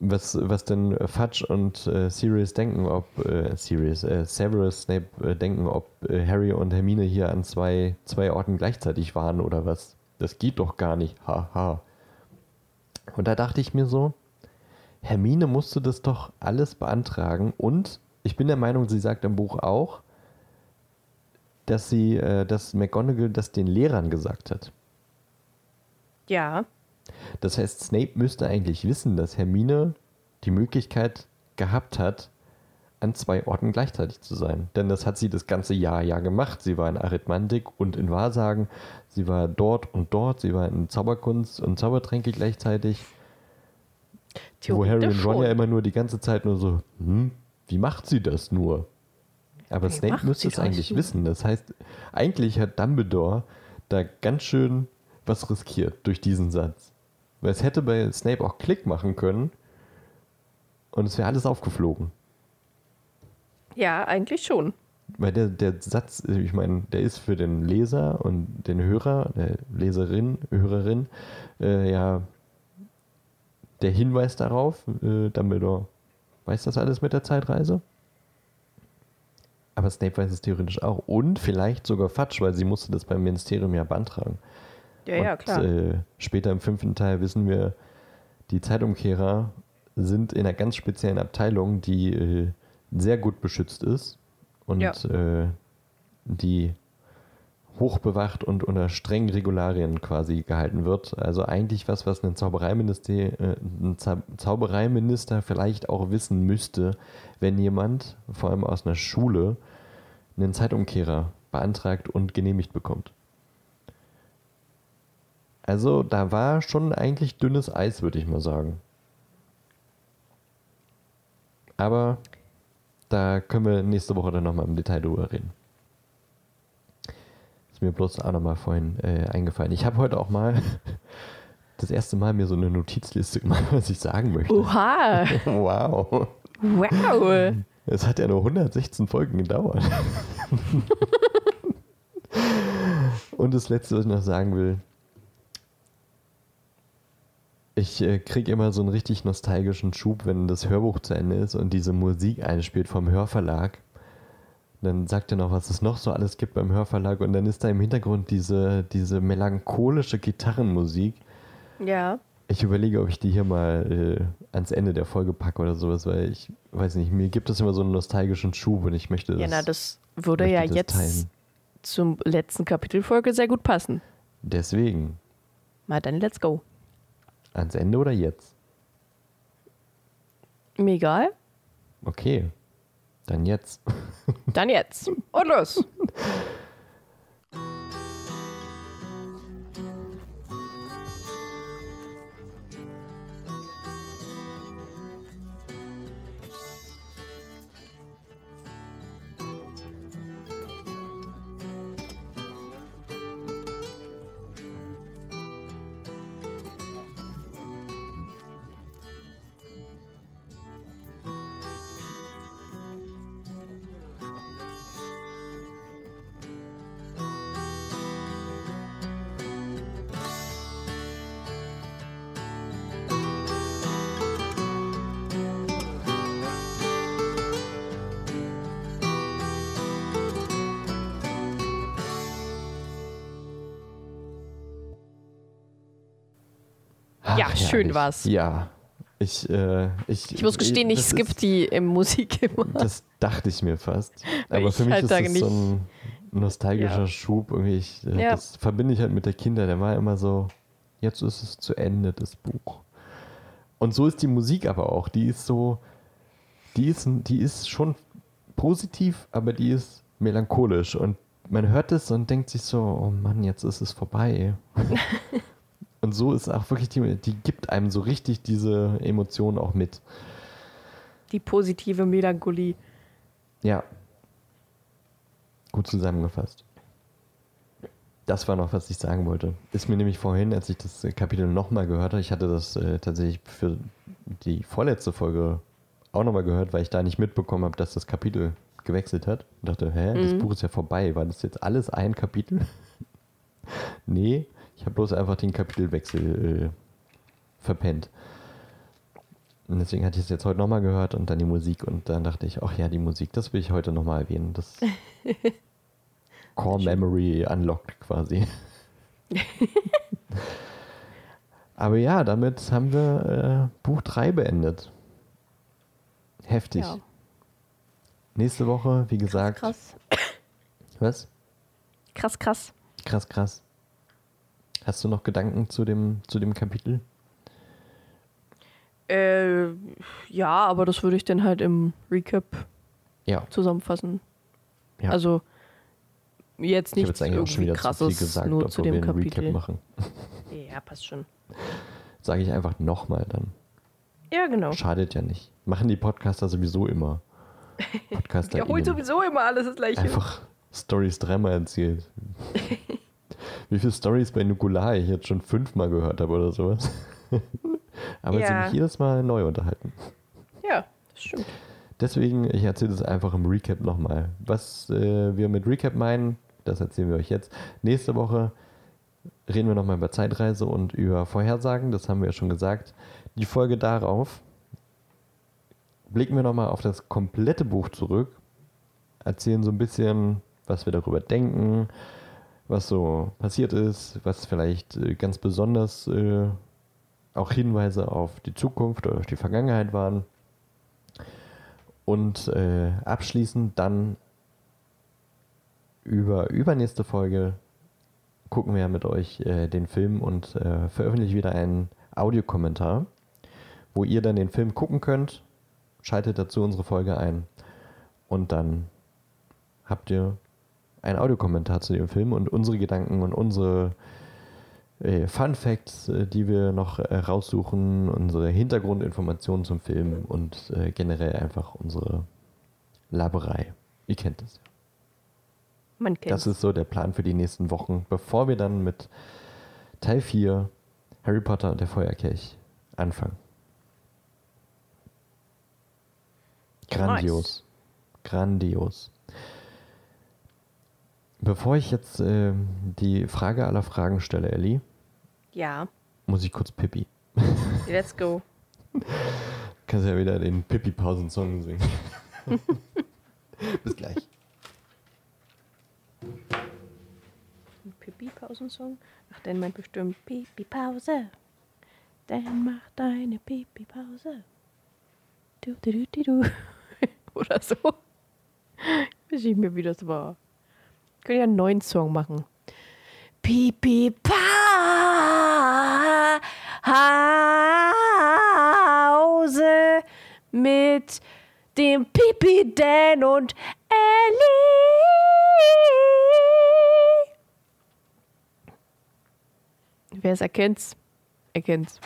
was, was denn Fudge und äh, Sirius denken, ob äh, Sirius, Severus Snape denken, ob Harry und Hermine hier an zwei, zwei Orten gleichzeitig waren oder was. Das geht doch gar nicht. Haha. Und da dachte ich mir so, Hermine musste das doch alles beantragen und ich bin der Meinung, sie sagt im Buch auch, dass sie, äh, dass McGonagall das den Lehrern gesagt hat. Ja. Das heißt, Snape müsste eigentlich wissen, dass Hermine die Möglichkeit gehabt hat, an zwei Orten gleichzeitig zu sein. Denn das hat sie das ganze Jahr ja gemacht. Sie war in Arithmantik und in Wahrsagen. Sie war dort und dort. Sie war in Zauberkunst und Zaubertränke gleichzeitig. Wo Harry und Ron ja immer nur die ganze Zeit nur so, hm, wie macht sie das nur? Aber Wie Snape müsste es eigentlich nur? wissen. Das heißt, eigentlich hat Dumbledore da ganz schön was riskiert durch diesen Satz. Weil es hätte bei Snape auch Klick machen können und es wäre alles aufgeflogen. Ja, eigentlich schon. Weil der, der Satz, ich meine, der ist für den Leser und den Hörer, der Leserin, Hörerin, äh, ja der Hinweis darauf, äh, Dumbledore weiß das alles mit der Zeitreise. Aber Snape weiß es theoretisch auch. Und vielleicht sogar Fatsch, weil sie musste das beim Ministerium ja beantragen. Ja, ja, Und, klar. Äh, später im fünften Teil wissen wir, die Zeitumkehrer sind in einer ganz speziellen Abteilung, die äh, sehr gut beschützt ist und Ja. äh, die hochbewacht und unter strengen Regularien quasi gehalten wird. Also eigentlich was, was ein Zaubereiminister, äh, ein Zau Zaubereiminister vielleicht auch wissen müsste, wenn jemand, vor allem aus einer Schule, einen Zeitumkehrer beantragt und genehmigt bekommt. Also da war schon eigentlich dünnes Eis, würde ich mal sagen. Aber da können wir nächste Woche dann nochmal im Detail drüber reden. Ist mir bloß auch nochmal vorhin äh, eingefallen. Ich habe heute auch mal das erste Mal mir so eine Notizliste gemacht, was ich sagen möchte. Oha! Wow. Wow! Es hat ja nur 116 Folgen gedauert. Und das Letzte, was ich noch sagen will. Ich äh, kriege immer so einen richtig nostalgischen Schub, wenn das Hörbuch zu Ende ist und diese Musik einspielt vom Hörverlag. Dann sagt er noch, was es noch so alles gibt beim Hörverlag und dann ist da im Hintergrund diese, diese melancholische Gitarrenmusik. Ja. Ich überlege, ob ich die hier mal äh, ans Ende der Folge packe oder sowas, weil ich weiß nicht, mir gibt es immer so einen nostalgischen Schub und ich möchte das. Ja, na, das würde ja das jetzt teilen. zum letzten Kapitelfolge sehr gut passen. Deswegen, Mal dann let's go. Ans Ende oder jetzt? Mir egal. Okay, dann jetzt. Dann jetzt. Und los. schön herrlich. war's. Ja, ich, äh, ich, Ich muss gestehen, ich das skipp ist- die im Musik immer. Das dachte ich mir fast. Aber ich für mich halt ist da das nicht- so ein nostalgischer Ja. Schub. Irgendwie ich, äh, Ja. Das verbinde ich halt mit der Kinder. Der war immer so, jetzt ist es zu Ende, das Buch. Und so ist die Musik aber auch. Die ist so, die ist, die ist schon positiv, aber die ist melancholisch. Und man hört es und denkt sich so, oh Mann, jetzt ist es vorbei. und so ist auch wirklich die, die gibt einem so richtig diese Emotionen auch mit. Die positive Melancholie. Ja. Gut zusammengefasst. Das war noch, was ich sagen wollte. Ist mir nämlich vorhin, als ich das Kapitel nochmal gehört habe, ich hatte das äh, tatsächlich für die vorletzte Folge auch nochmal gehört, weil ich da nicht mitbekommen habe, dass das Kapitel gewechselt hat. Und dachte, hä, das Mhm. Buch ist ja vorbei. War das jetzt alles ein Kapitel? nee, ich habe bloß einfach den Kapitelwechsel äh, verpennt. Und deswegen hatte ich es jetzt heute nochmal gehört und dann die Musik und dann dachte ich, ach ja, die Musik, das will ich heute nochmal erwähnen. Das Core Memory unlocked quasi. Aber ja, damit haben wir äh, Buch 3 beendet. Heftig. Ja. Nächste Woche, wie gesagt. Krass. Was? Krass, krass. Krass, krass. Hast du noch Gedanken zu dem, zu dem Kapitel? Äh, ja, aber das würde ich dann halt im Recap Ja, zusammenfassen. Ja. Also jetzt nichts jetzt schon irgendwie wieder zu krasses viel gesagt, nur zu dem Kapitel. Recap machen. Ja, passt schon. Sage ich einfach nochmal dann. Ja, genau. Schadet ja nicht. Machen die Podcaster sowieso immer. Podcaster Er holt sowieso immer alles das gleiche. einfach Stories dreimal erzählt. Wie viele Stories bei Nukular ich jetzt schon fünfmal gehört habe oder sowas. Aber sie Ja. mich jedes Mal neu unterhalten. Ja, das stimmt. Deswegen, ich erzähle das einfach im Recap nochmal. Was äh, wir mit Recap meinen, das erzählen wir euch jetzt. Nächste Woche reden wir nochmal über Zeitreise und über Vorhersagen, das haben wir ja schon gesagt. Die Folge darauf blicken wir nochmal auf das komplette Buch zurück, erzählen so ein bisschen, was wir darüber denken, was so passiert ist, was vielleicht äh, ganz besonders äh, auch Hinweise auf die Zukunft oder auf die Vergangenheit waren. Und äh, abschließend dann über übernächste Folge gucken wir mit euch den Film und äh, veröffentlichen wieder einen Audiokommentar, wo ihr dann den Film gucken könnt. Schaltet dazu unsere Folge ein und dann habt ihr einen Audiokommentar zu dem Film und unsere Gedanken und unsere äh, Fun Facts, äh, die wir noch äh, raussuchen, unsere Hintergrundinformationen zum Film und äh, generell einfach unsere Laberei. Ihr kennt es ja. Man kennt Das ist so der Plan für die nächsten Wochen, bevor wir dann mit Teil 4 Harry Potter und der Feuerkelch anfangen. Grandios. Grandios. Bevor ich jetzt ähm, die Frage aller Fragen stelle, Ellie, Ja, muss ich kurz Pippi. let's go. Kannst ja wieder den Pippi-Pausensong singen. Bis gleich. Ein Pipi-Pausensong? Ach, den meint bestimmt Pipi-Pause. Dann mach deine Pipi-Pause. Du, du, du, du, du. Oder so. Ich weiß nicht mehr, wie das war. Können ja einen neuen Song machen. Pipi-Pause mit dem Pipi Dan und Ellie. Wer es erkennt's, erkennt's.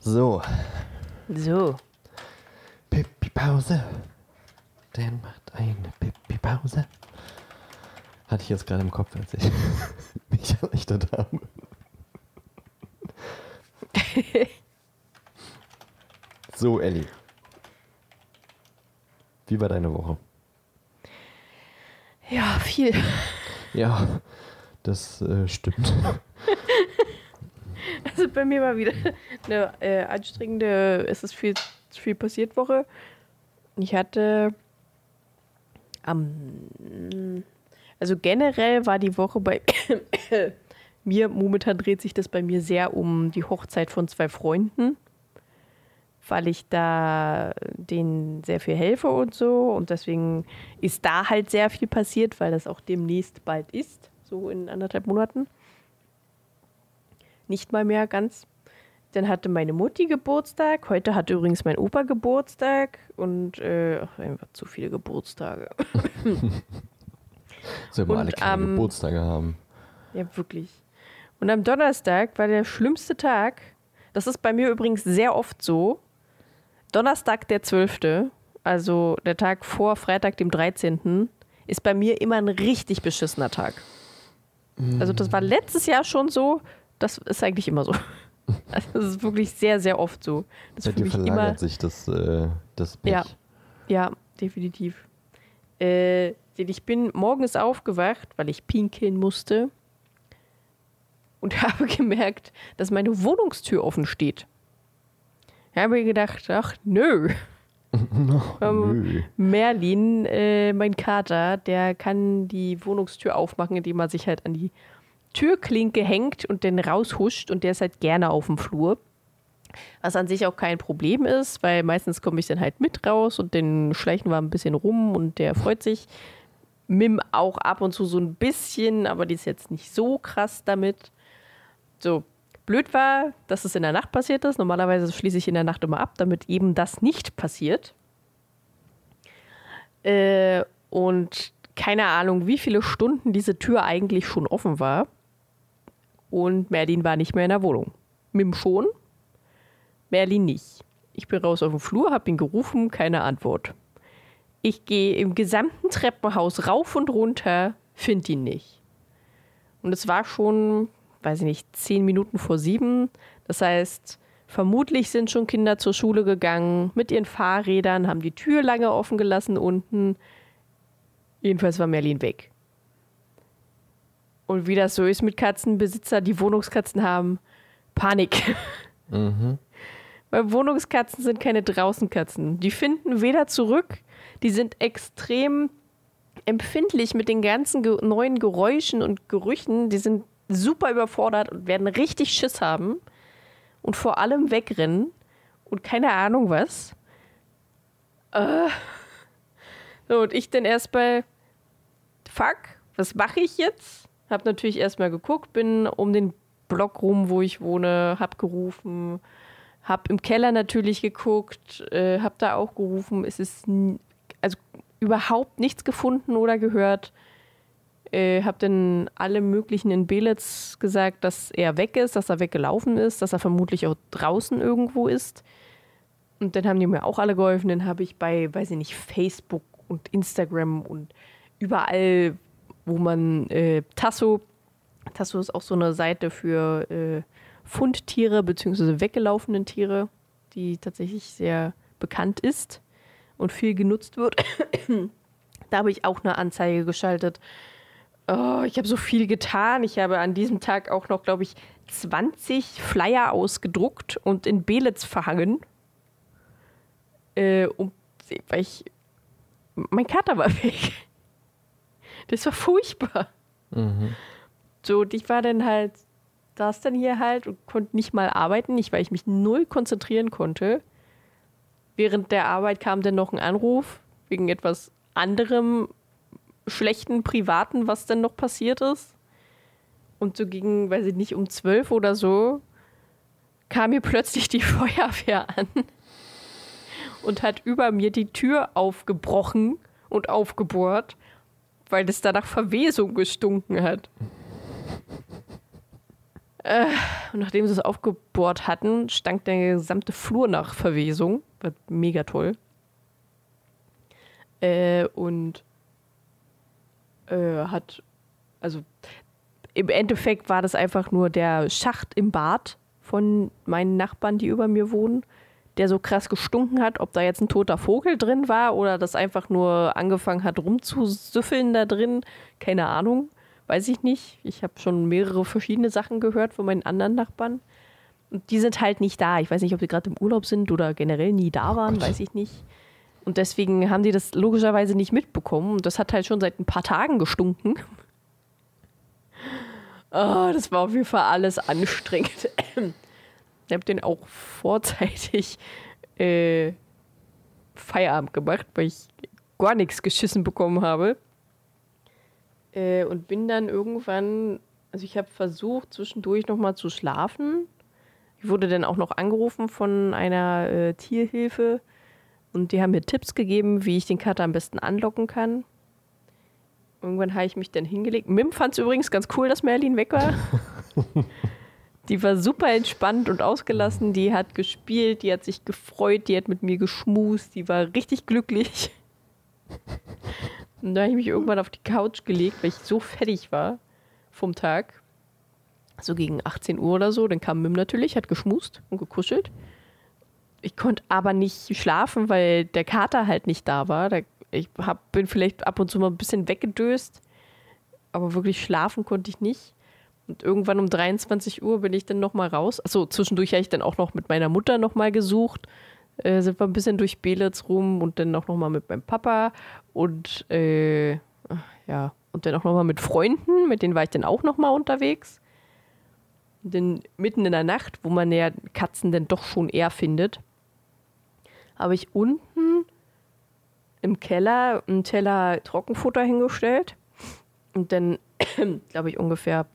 So, So. Pippi-Pause. Dan macht eine Pippi-Pause. Hatte ich jetzt gerade im Kopf, als ich mich erleichtert habe. so, Ellie. Wie war deine Woche? Ja, viel. Ja, das äh, stimmt. Also bei mir war wieder eine äh, anstrengende, es ist viel, viel passiert Woche. Ich hatte am, also generell war die Woche bei mir, momentan dreht sich das bei mir sehr um die Hochzeit von zwei Freunden, weil ich da denen sehr viel helfe und so. Und deswegen ist da halt sehr viel passiert, weil das auch demnächst bald ist, so in anderthalb Monaten. Nicht mal mehr ganz. Dann hatte meine Mutti Geburtstag. Heute hat übrigens mein Opa Geburtstag. Und äh, ach, einfach zu viele Geburtstage. Sollen wir alle keine ähm, Geburtstage haben. Ja, wirklich. Und am Donnerstag war der schlimmste Tag. Das ist bei mir übrigens sehr oft so. Donnerstag, der 12., also der Tag vor Freitag, dem 13., ist bei mir immer ein richtig beschissener Tag. Also das war letztes Jahr schon so. Das ist eigentlich immer so. Also das ist wirklich sehr, sehr oft so. Das Bei dir verlagert immer, sich das, äh, das Pech. Ja. ja, definitiv. Äh, denn ich bin morgens aufgewacht, weil ich pinkeln musste und habe gemerkt, dass meine Wohnungstür offen steht. Ich habe mir gedacht, ach nö. Ähm, Nö. Merlin, äh, mein Kater, der kann die Wohnungstür aufmachen, indem er sich halt an die Türklinke hängt und dann raushuscht und der ist halt gerne auf dem Flur. Was an sich auch kein Problem ist, weil meistens komme ich dann halt mit raus und dann schleichen wir ein bisschen rum und der freut sich. Mim auch ab und zu so ein bisschen, aber die ist jetzt nicht so krass damit. So, Blöd war, dass es in der Nacht passiert ist. Normalerweise schließe ich in der Nacht immer ab, damit eben das nicht passiert. Äh, und keine Ahnung, wie viele Stunden diese Tür eigentlich schon offen war. Und Merlin war nicht mehr in der Wohnung. Mim schon, Merlin nicht. Ich bin raus auf den Flur, habe ihn gerufen, keine Antwort. Ich gehe im gesamten Treppenhaus rauf und runter, finde ihn nicht. Und es war schon, weiß ich nicht, zehn Minuten vor sieben. Das heißt, vermutlich sind schon Kinder zur Schule gegangen mit ihren Fahrrädern, haben die Tür lange offen gelassen unten. Jedenfalls war Merlin weg. Und wie das so ist mit Katzenbesitzer, die Wohnungskatzen haben, Panik. Mhm. Weil Wohnungskatzen sind keine Draußenkatzen. Die finden weder zurück, die sind extrem empfindlich mit den ganzen ge neuen Geräuschen und Gerüchen. Die sind super überfordert und werden richtig Schiss haben und vor allem wegrennen und keine Ahnung was. Äh. So, und ich dann erst bei, fuck, was mache ich jetzt? Hab natürlich erstmal geguckt, bin um den Block rum, wo ich wohne, hab gerufen, hab im Keller natürlich geguckt, äh, hab da auch gerufen. Es ist also überhaupt nichts gefunden oder gehört. Äh, hab dann alle möglichen in Belitz gesagt, dass er weg ist, dass er weggelaufen ist, dass er vermutlich auch draußen irgendwo ist. Und dann haben die mir auch alle geholfen. Dann habe ich bei, weiß ich nicht, Facebook und Instagram und überall, wo man äh, Tasso, Tasso ist auch so eine Seite für äh, Fundtiere bzw. weggelaufenen Tiere, die tatsächlich sehr bekannt ist und viel genutzt wird. da habe ich auch eine Anzeige geschaltet. Oh, ich habe so viel getan. Ich habe an diesem Tag auch noch, glaube ich, 20 Flyer ausgedruckt und in Belitz verhangen. Äh, um, weil ich. Mein Kater war weg. Das war furchtbar. Mhm. So, und ich war dann halt, saß dann hier halt und konnte nicht mal arbeiten, nicht weil ich mich null konzentrieren konnte. Während der Arbeit kam dann noch ein Anruf wegen etwas anderem schlechten Privaten, was denn noch passiert ist. Und so gegen, weiß ich nicht, um zwölf oder so, kam mir plötzlich die Feuerwehr an und hat über mir die Tür aufgebrochen und aufgebohrt, weil es da nach Verwesung gestunken hat. Äh, und nachdem sie es aufgebohrt hatten, stank der gesamte Flur nach Verwesung. War mega toll. Äh, und äh, hat, also im Endeffekt war das einfach nur der Schacht im Bad von meinen Nachbarn, die über mir wohnen, der so krass gestunken hat, ob da jetzt ein toter Vogel drin war oder das einfach nur angefangen hat rumzusüffeln da drin, keine Ahnung, weiß ich nicht. Ich habe schon mehrere verschiedene Sachen gehört von meinen anderen Nachbarn. Und die sind halt nicht da. Ich weiß nicht, ob die gerade im Urlaub sind oder generell nie da waren, weiß ich nicht. Und deswegen haben die das logischerweise nicht mitbekommen. Und das hat halt schon seit ein paar Tagen gestunken. Oh, das war auf jeden Fall alles anstrengend. Ich habe den auch vorzeitig äh, Feierabend gemacht, weil ich gar nichts geschissen bekommen habe. Äh, und bin dann irgendwann, also ich habe versucht, zwischendurch nochmal zu schlafen. Ich wurde dann auch noch angerufen von einer äh, Tierhilfe und die haben mir Tipps gegeben, wie ich den Kater am besten anlocken kann. Irgendwann habe ich mich dann hingelegt. Mim fand es übrigens ganz cool, dass Merlin weg war. die war super entspannt und ausgelassen. Die hat gespielt, die hat sich gefreut, die hat mit mir geschmust, die war richtig glücklich. Und da habe ich mich irgendwann auf die Couch gelegt, weil ich so fertig war vom Tag. So gegen 18 Uhr oder so. Dann kam Mim natürlich, hat geschmust und gekuschelt. Ich konnte aber nicht schlafen, weil der Kater halt nicht da war. ich hab, bin vielleicht ab und zu mal ein bisschen weggedöst, aber wirklich schlafen konnte ich nicht. Und irgendwann um 23 Uhr bin ich dann nochmal raus. Achso, zwischendurch habe ich dann auch noch mit meiner Mutter nochmal gesucht. Äh, sind wir ein bisschen durch Belitz rum und dann auch nochmal mit meinem Papa und äh, ja, und dann auch nochmal mit Freunden, mit denen war ich dann auch nochmal unterwegs. Denn mitten in der Nacht, wo man ja Katzen dann doch schon eher findet, habe ich unten im Keller einen Teller Trockenfutter hingestellt und dann, glaube ich, ungefähr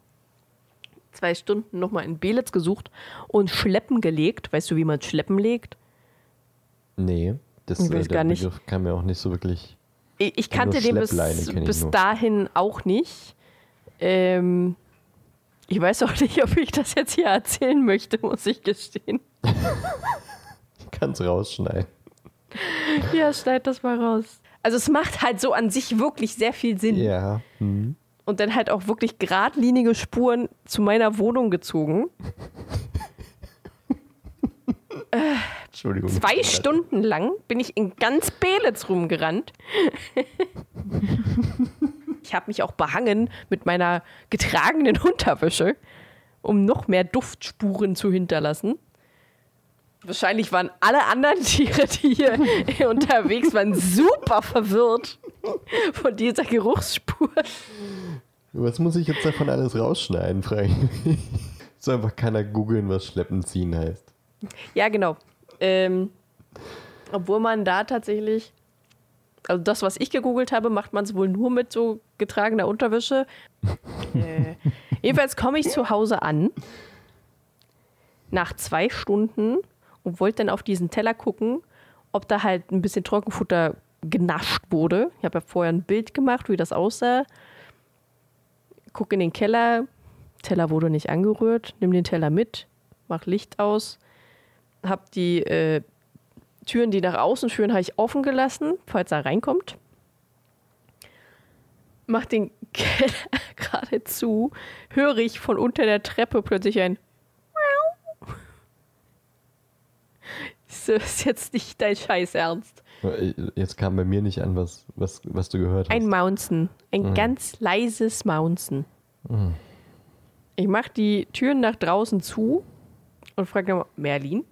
zwei Stunden nochmal in Belitz gesucht und Schleppen gelegt. Weißt du, wie man Schleppen legt? Nee, das, Ich weiß äh, gar nicht. Begriff kam mir auch nicht so wirklich. Ich, ich kannte den bis, ich bis dahin auch nicht. Ähm, ich weiß auch nicht, ob ich das jetzt hier erzählen möchte, muss ich gestehen. Kannst rausschneiden. Ja, schneid das mal raus. Also es macht halt so an sich wirklich sehr viel Sinn. Ja. Hm. Und dann halt auch wirklich geradlinige Spuren zu meiner Wohnung gezogen. Entschuldigung. Zwei Stunden lang bin ich in ganz Belitz rumgerannt. ich habe mich auch behangen mit meiner getragenen Unterwäsche, um noch mehr Duftspuren zu hinterlassen. Wahrscheinlich waren alle anderen Tiere, die hier unterwegs waren, super verwirrt von dieser Geruchsspur. Was muss ich jetzt davon alles rausschneiden, frage ich mich. Soll einfach keiner googeln, was Schleppen ziehen heißt. Ja, genau. Ähm, obwohl man da tatsächlich, also das, was ich gegoogelt habe, macht man es wohl nur mit so getragener Unterwäsche. äh, jedenfalls komme ich zu Hause an, nach zwei Stunden und wollte dann auf diesen Teller gucken, ob da halt ein bisschen Trockenfutter genascht wurde. Ich habe ja vorher ein Bild gemacht, wie das aussah. Guck in den Keller. Teller wurde nicht angerührt. Nimm den Teller mit, mach Licht aus habe die äh, Türen, die nach außen führen, habe ich offen gelassen, falls er reinkommt. Mach den Keller gerade zu, höre ich von unter der Treppe plötzlich ein So ist jetzt nicht dein Scheiß Ernst. Jetzt kam bei mir nicht an, was, was, was du gehört hast. Ein Mounzen. Ein ganz leises Mounzen. Ich mache die Türen nach draußen zu und frage nochmal, Merlin?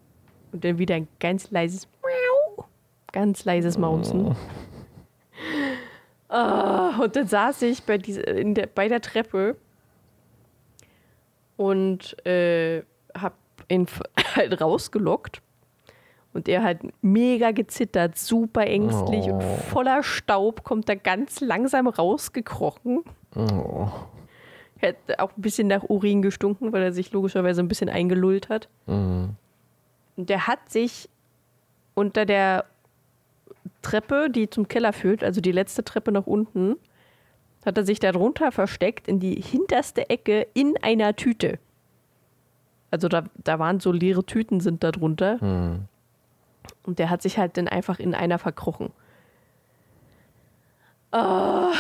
Und dann wieder ein ganz leises Miau. Ganz leises Mounzen. Ah, und dann saß ich bei, diese, in der, bei der Treppe und äh, hab ihn halt rausgelockt. Und er hat mega gezittert, super ängstlich und Oh. voller Staub kommt er ganz langsam rausgekrochen. Oh. Er hat auch ein bisschen nach Urin gestunken, weil er sich logischerweise ein bisschen eingelullt hat. Mhm. Und der hat sich unter der Treppe, die zum Keller führt, also die letzte Treppe nach unten, hat er sich darunter versteckt in die hinterste Ecke in einer Tüte. Also da, da waren so leere Tüten sind da drunter. Mhm. Und der hat sich halt dann einfach in einer verkrochen. Ah.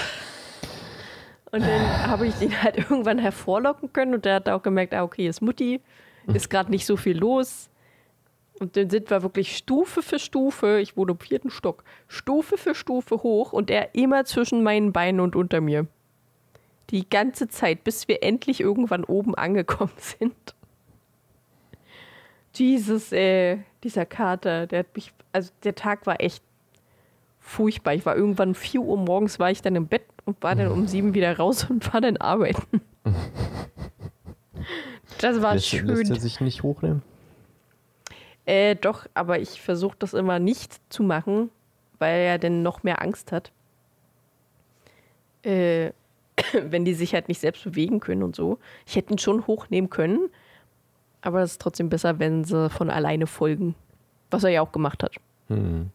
Und dann habe ich ihn halt irgendwann hervorlocken können und der hat auch gemerkt, ah, okay, ist Mutti, ist gerade nicht so viel los. Und dann sind wir wirklich Stufe für Stufe, ich wohne im vierten Stock, Stufe für Stufe hoch und er immer zwischen meinen Beinen und unter mir. Die ganze Zeit, bis wir endlich irgendwann oben angekommen sind. Jesus, ey, dieser Kater, der hat mich, also der Tag war echt furchtbar. Ich war irgendwann 4 Uhr morgens, war ich dann im Bett und war dann um 7 wieder raus und war dann arbeiten. Das war Lässt, lässt schön. er sich nicht hochnehmen? Äh, doch, aber ich versuche das immer nicht zu machen, weil er dann noch mehr Angst hat. Äh, wenn die sich halt nicht selbst bewegen können und so. Ich hätte ihn schon hochnehmen können, aber es ist trotzdem besser, wenn sie von alleine folgen. Was er ja auch gemacht hat. Mhm.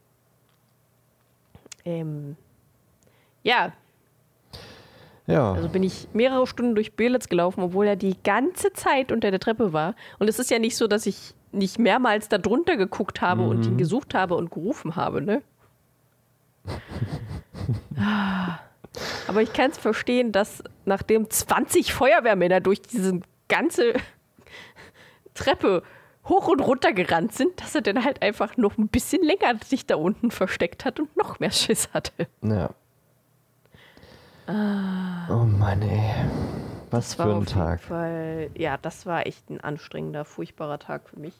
Ähm, ja, Ja. also bin ich mehrere Stunden durch Belitz gelaufen, obwohl er die ganze Zeit unter der Treppe war. Und es ist ja nicht so, dass ich nicht mehrmals da drunter geguckt habe und ihn gesucht habe und gerufen habe, ne? Ah. Aber ich kann es verstehen, dass nachdem 20 Feuerwehrmänner durch diese ganze Treppe hoch und runter gerannt sind, dass er dann halt einfach noch ein bisschen länger sich da unten versteckt hat und noch mehr Schiss hatte. ja. Oh Mann, ey. Was Ah. Für ein Tag. Fall, ja, das war echt ein anstrengender, furchtbarer Tag für mich.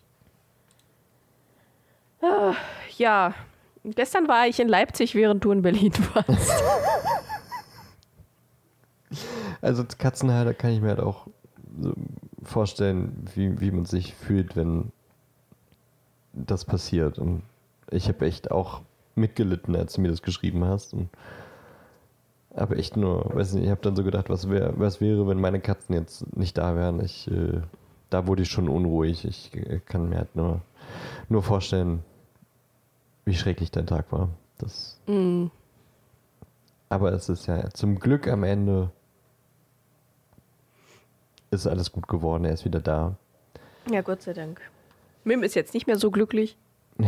Ah, ja, gestern war ich in Leipzig, während du in Berlin warst. Also als Katzenhalter kann ich mir halt auch so vorstellen, wie, wie man sich fühlt, wenn das passiert. Und ich habe echt auch mitgelitten, als du mir das geschrieben hast. Und Aber echt nur, weiß nicht, ich habe dann so gedacht, was, wär, was wäre, wenn meine Katzen jetzt nicht da wären. Ich, äh, da wurde ich schon unruhig. Ich äh, kann mir halt nur, nur vorstellen, wie schrecklich dein Tag war. Das, Mm. aber es ist ja zum Glück am Ende ist alles gut geworden. Er ist wieder da. Ja, Gott sei Dank. Mim ist jetzt nicht mehr so glücklich.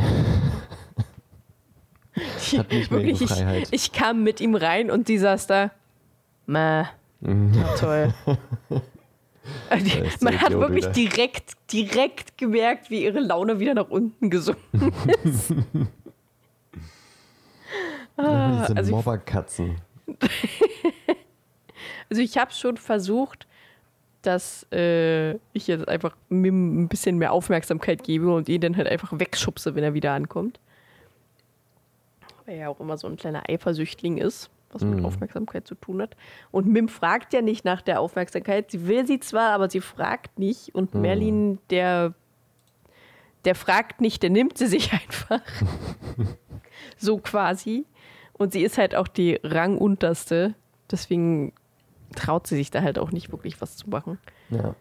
Hat nicht mehr Wirklich, Freiheit. ich, ich kam mit ihm rein und die saß da. Mäh. Mhm. Toll. Man hat wirklich wieder. direkt, direkt gemerkt, wie ihre Laune wieder nach unten gesunken ist. Ah, Diese also Mobberkatzen. Also ich habe schon versucht, dass äh, ich jetzt einfach Mim ein bisschen mehr Aufmerksamkeit gebe und ihn dann halt einfach wegschubse, wenn er wieder ankommt. Weil er ja auch immer so ein kleiner Eifersüchtling ist, was mit Mhm. Aufmerksamkeit zu tun hat. Und Mim fragt ja nicht nach der Aufmerksamkeit. Sie will sie zwar, aber sie fragt nicht. Und Mhm. Merlin, der, der fragt nicht, der nimmt sie sich einfach. so quasi. Und sie ist halt auch die Rangunterste. Deswegen traut sie sich da halt auch nicht wirklich was zu machen. Ja.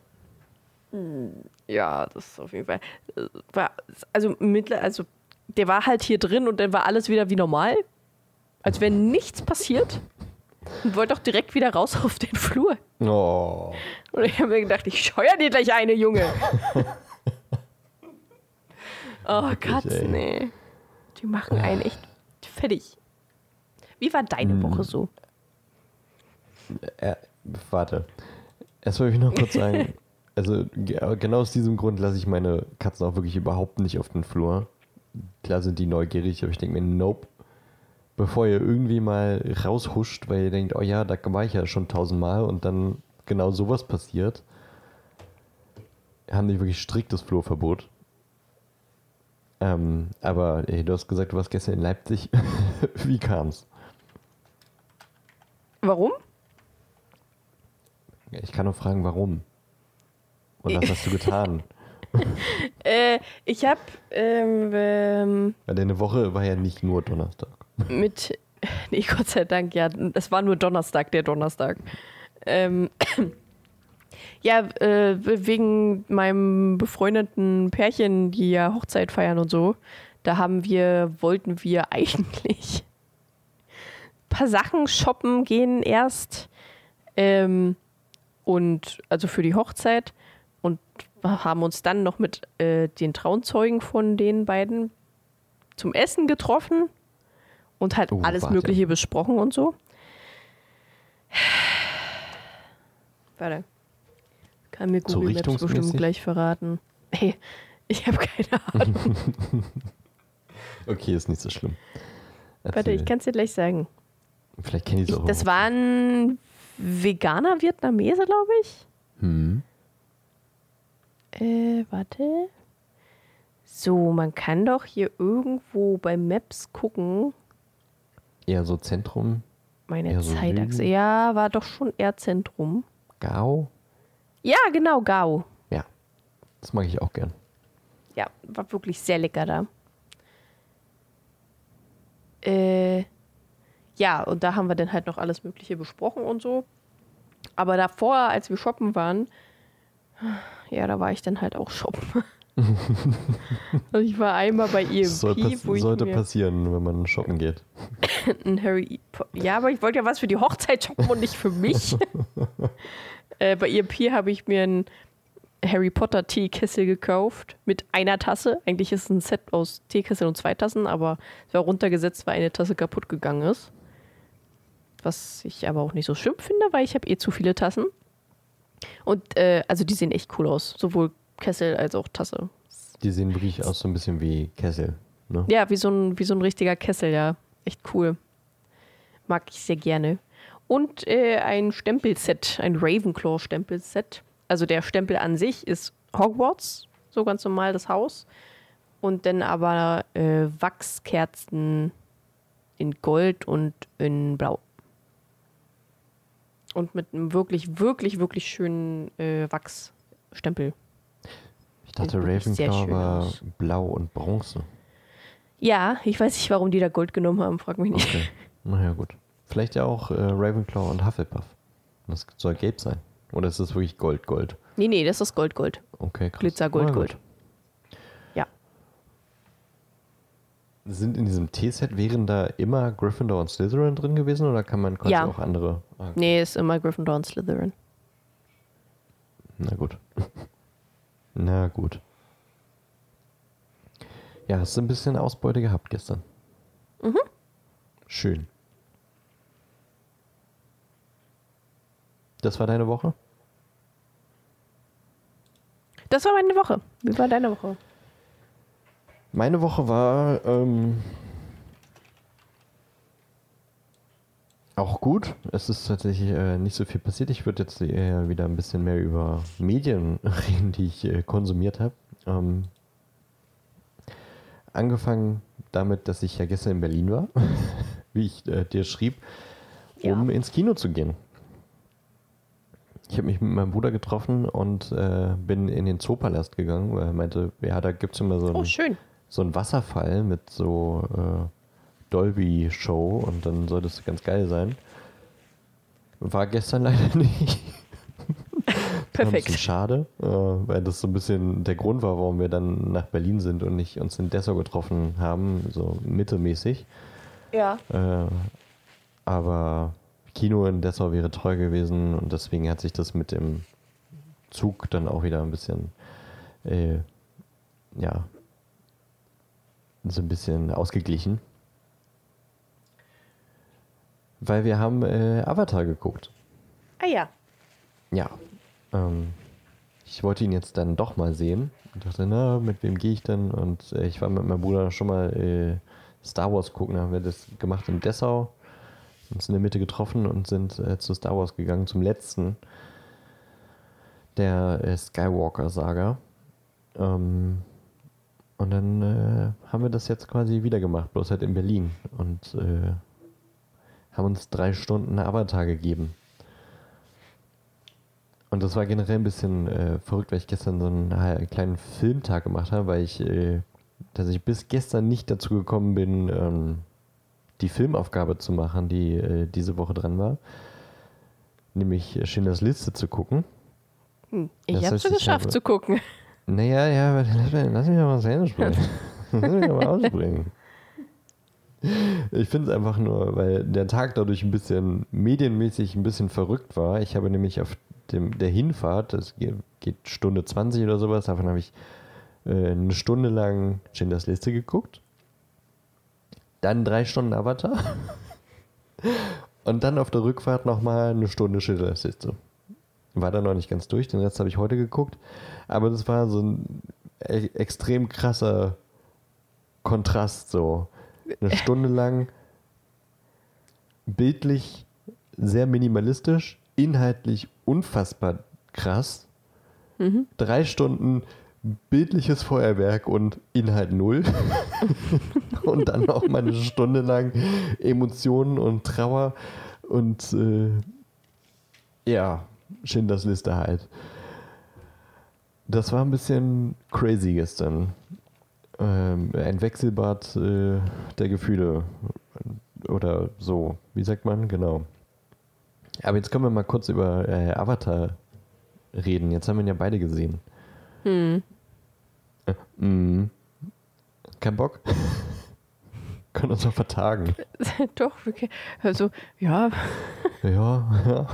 Ja, das ist auf jeden Fall. äh, War, also, mittler, also, der war halt hier drin und dann war alles wieder wie normal. Als wäre nichts passiert. Und wollte auch direkt wieder raus auf den Flur. Oh. Und ich habe mir gedacht, ich scheuer dir gleich eine, Junge. oh, ey. ey. Die machen einen echt fertig. Wie war deine Hm. Woche so? Äh, warte. Erst wollte ich noch kurz sagen, also ge- genau aus diesem Grund lasse ich meine Katzen auch wirklich überhaupt nicht auf den Flur. Klar sind die neugierig, aber ich denke mir, nope. Bevor ihr irgendwie mal raushuscht, weil ihr denkt, oh ja, da war ich ja schon tausendmal und dann genau sowas passiert, haben die wirklich striktes Flurverbot. Ähm, aber ey, du hast gesagt, du warst gestern in Leipzig. Wie kam's? Warum? Ich kann nur fragen, warum. Und was hast du getan? Äh, ich habe ähm, ähm, Weil deine Woche war ja nicht nur Donnerstag. mit, nee, Gott sei Dank, ja, es war nur Donnerstag, der Donnerstag. Ähm, ja, äh, wegen meinem befreundeten Pärchen, die ja Hochzeit feiern und so, da haben wir, wollten wir eigentlich ein paar Sachen shoppen gehen erst. Ähm, und also für die Hochzeit und haben uns dann noch mit äh, den Trauzeugen von den beiden zum Essen getroffen und halt Oh, alles warte. Mögliche besprochen und so. Warte. Kann mir So Google Maps bestimmt gleich verraten. Hey, ich habe keine Ahnung. Okay, ist nicht so schlimm. Warte, Erzähl. ich kann es dir gleich sagen. Vielleicht kenne ich es auch. das waren veganer Vietnamese, glaube ich. Hm. Äh, warte. So, man kann doch hier irgendwo bei Maps gucken. Eher so Zentrum, Meine so Zeitachse. Süden? Ja, war doch schon eher Zentrum. Gao. Ja, genau, Gao. Ja, das mag ich auch gern. Ja, war wirklich sehr lecker da. Äh, ja, und da haben wir dann halt noch alles Mögliche besprochen und so. Aber davor, als wir shoppen waren, ja, da war ich dann halt auch shoppen. also ich war einmal bei EMP, Soll pass wo ich sollte passieren, wenn man shoppen geht. ein Harry. Po- Ja, aber ich wollte ja was für die Hochzeit shoppen und nicht für mich. äh, bei EMP habe ich mir einen Harry Potter Teekessel gekauft mit einer Tasse. Eigentlich ist es ein Set aus Teekessel und zwei Tassen, aber es war runtergesetzt, weil eine Tasse kaputt gegangen ist. Was ich aber auch nicht so schlimm finde, weil ich habe eh zu viele Tassen. Und äh, also die sehen echt cool aus, sowohl Kessel als auch Tasse. Die sehen wirklich aus so ein bisschen wie Kessel. Ne? Ja, wie so ein, wie so ein richtiger Kessel, ja. Echt cool. Mag ich sehr gerne. Und äh, ein Stempelset, ein Ravenclaw-Stempelset. Also der Stempel an sich ist Hogwarts, so ganz normal das Haus. Und dann aber äh, Wachskerzen in Gold und in Blau. Und mit einem wirklich, wirklich, wirklich schönen äh, Wachsstempel. Ich dachte, Ravenclaw war blau und bronze. Ja, ich weiß nicht, warum die da Gold genommen haben, frag mich nicht. Okay. Na ja, gut. Vielleicht ja auch äh, Ravenclaw und Hufflepuff. Das soll gelb sein. Oder ist das wirklich Gold, Gold? Nee, nee, das ist Gold, Gold. Okay, krass. Glitzer, Gold, Na. Gold. Sind in diesem T-Set, wären da immer Gryffindor und Slytherin drin gewesen oder kann man quasi Ja. auch andere? Ah, Nee, ist immer Gryffindor und Slytherin. Na gut. Na gut. Ja, hast du ein bisschen Ausbeute gehabt gestern. Mhm. Schön. Das war deine Woche? Das war meine Woche. Wie war deine Woche? Meine Woche war ähm, auch gut. Es ist tatsächlich äh, nicht so viel passiert. Ich würde jetzt eher wieder ein bisschen mehr über Medien reden, die ich äh, konsumiert habe. Ähm, angefangen damit, dass ich ja gestern in Berlin war, wie ich äh, dir schrieb, um ins Kino zu gehen. Ich habe mich mit meinem Bruder getroffen und äh, bin in den Zoopalast gegangen, weil er meinte, ja, da gibt es immer so ein Oh, schön. So ein Wasserfall mit so äh, Dolby-Show und dann soll das ganz geil sein. War gestern leider nicht. War ein bisschen Perfekt. schade, äh, weil das so ein bisschen der Grund war, warum wir dann nach Berlin sind und nicht uns in Dessau getroffen haben, so mittelmäßig. Ja. Äh, aber Kino in Dessau wäre toll gewesen und deswegen hat sich das mit dem Zug dann auch wieder ein bisschen, äh, ja, so ein bisschen ausgeglichen. Weil wir haben äh, Avatar geguckt. Ah ja. Ja. Ähm, ich wollte ihn jetzt dann doch mal sehen und dachte, na, mit wem gehe ich denn? Und äh, ich war mit meinem Bruder schon mal äh, Star Wars gucken. Da haben wir das gemacht in Dessau, uns in der Mitte getroffen und sind äh, zu Star Wars gegangen, zum letzten der äh, Skywalker-Saga. Ähm, und dann äh, haben wir das jetzt quasi wieder gemacht, bloß halt in Berlin. Und äh, haben uns drei Stunden Avatar gegeben. Und das war generell ein bisschen äh, verrückt, weil ich gestern so einen äh, kleinen Filmtag gemacht habe, weil ich, äh, dass ich bis gestern nicht dazu gekommen bin, ähm, die Filmaufgabe zu machen, die äh, diese Woche dran war. Nämlich Schindlers Liste zu gucken. Hm. Ich Das hab's schon geschafft habe- zu gucken. Naja, ja, lass mich, lass mich doch mal zu Ende sprechen. lass mich doch mal aussprechen. Ich finde es einfach nur, weil der Tag dadurch ein bisschen medienmäßig ein bisschen verrückt war. Ich habe nämlich auf dem, der Hinfahrt, das ge- geht Stunde 20 oder sowas, davon habe ich äh, eine Stunde lang Schindlers Liste geguckt. Dann drei Stunden Avatar. Und dann auf der Rückfahrt nochmal eine Stunde Schindlers Liste. War da noch nicht ganz durch, den Rest habe ich heute geguckt. Aber das war so ein e extrem krasser Kontrast so. Eine Stunde lang bildlich sehr minimalistisch, inhaltlich unfassbar krass. Drei Stunden bildliches Feuerwerk und Inhalt null. und dann noch mal eine Stunde lang Emotionen und Trauer und äh, ja, Schindlers Liste halt. Das war ein bisschen crazy gestern. Ähm, ein Wechselbad äh, der Gefühle. Oder so. Wie sagt man? Genau. Aber jetzt können wir mal kurz über äh, Avatar reden. Jetzt haben wir ihn ja beide gesehen. Hm. Äh, mm. Kein Bock? Können uns auch vertagen. Doch. Also, ja, Ja, ja.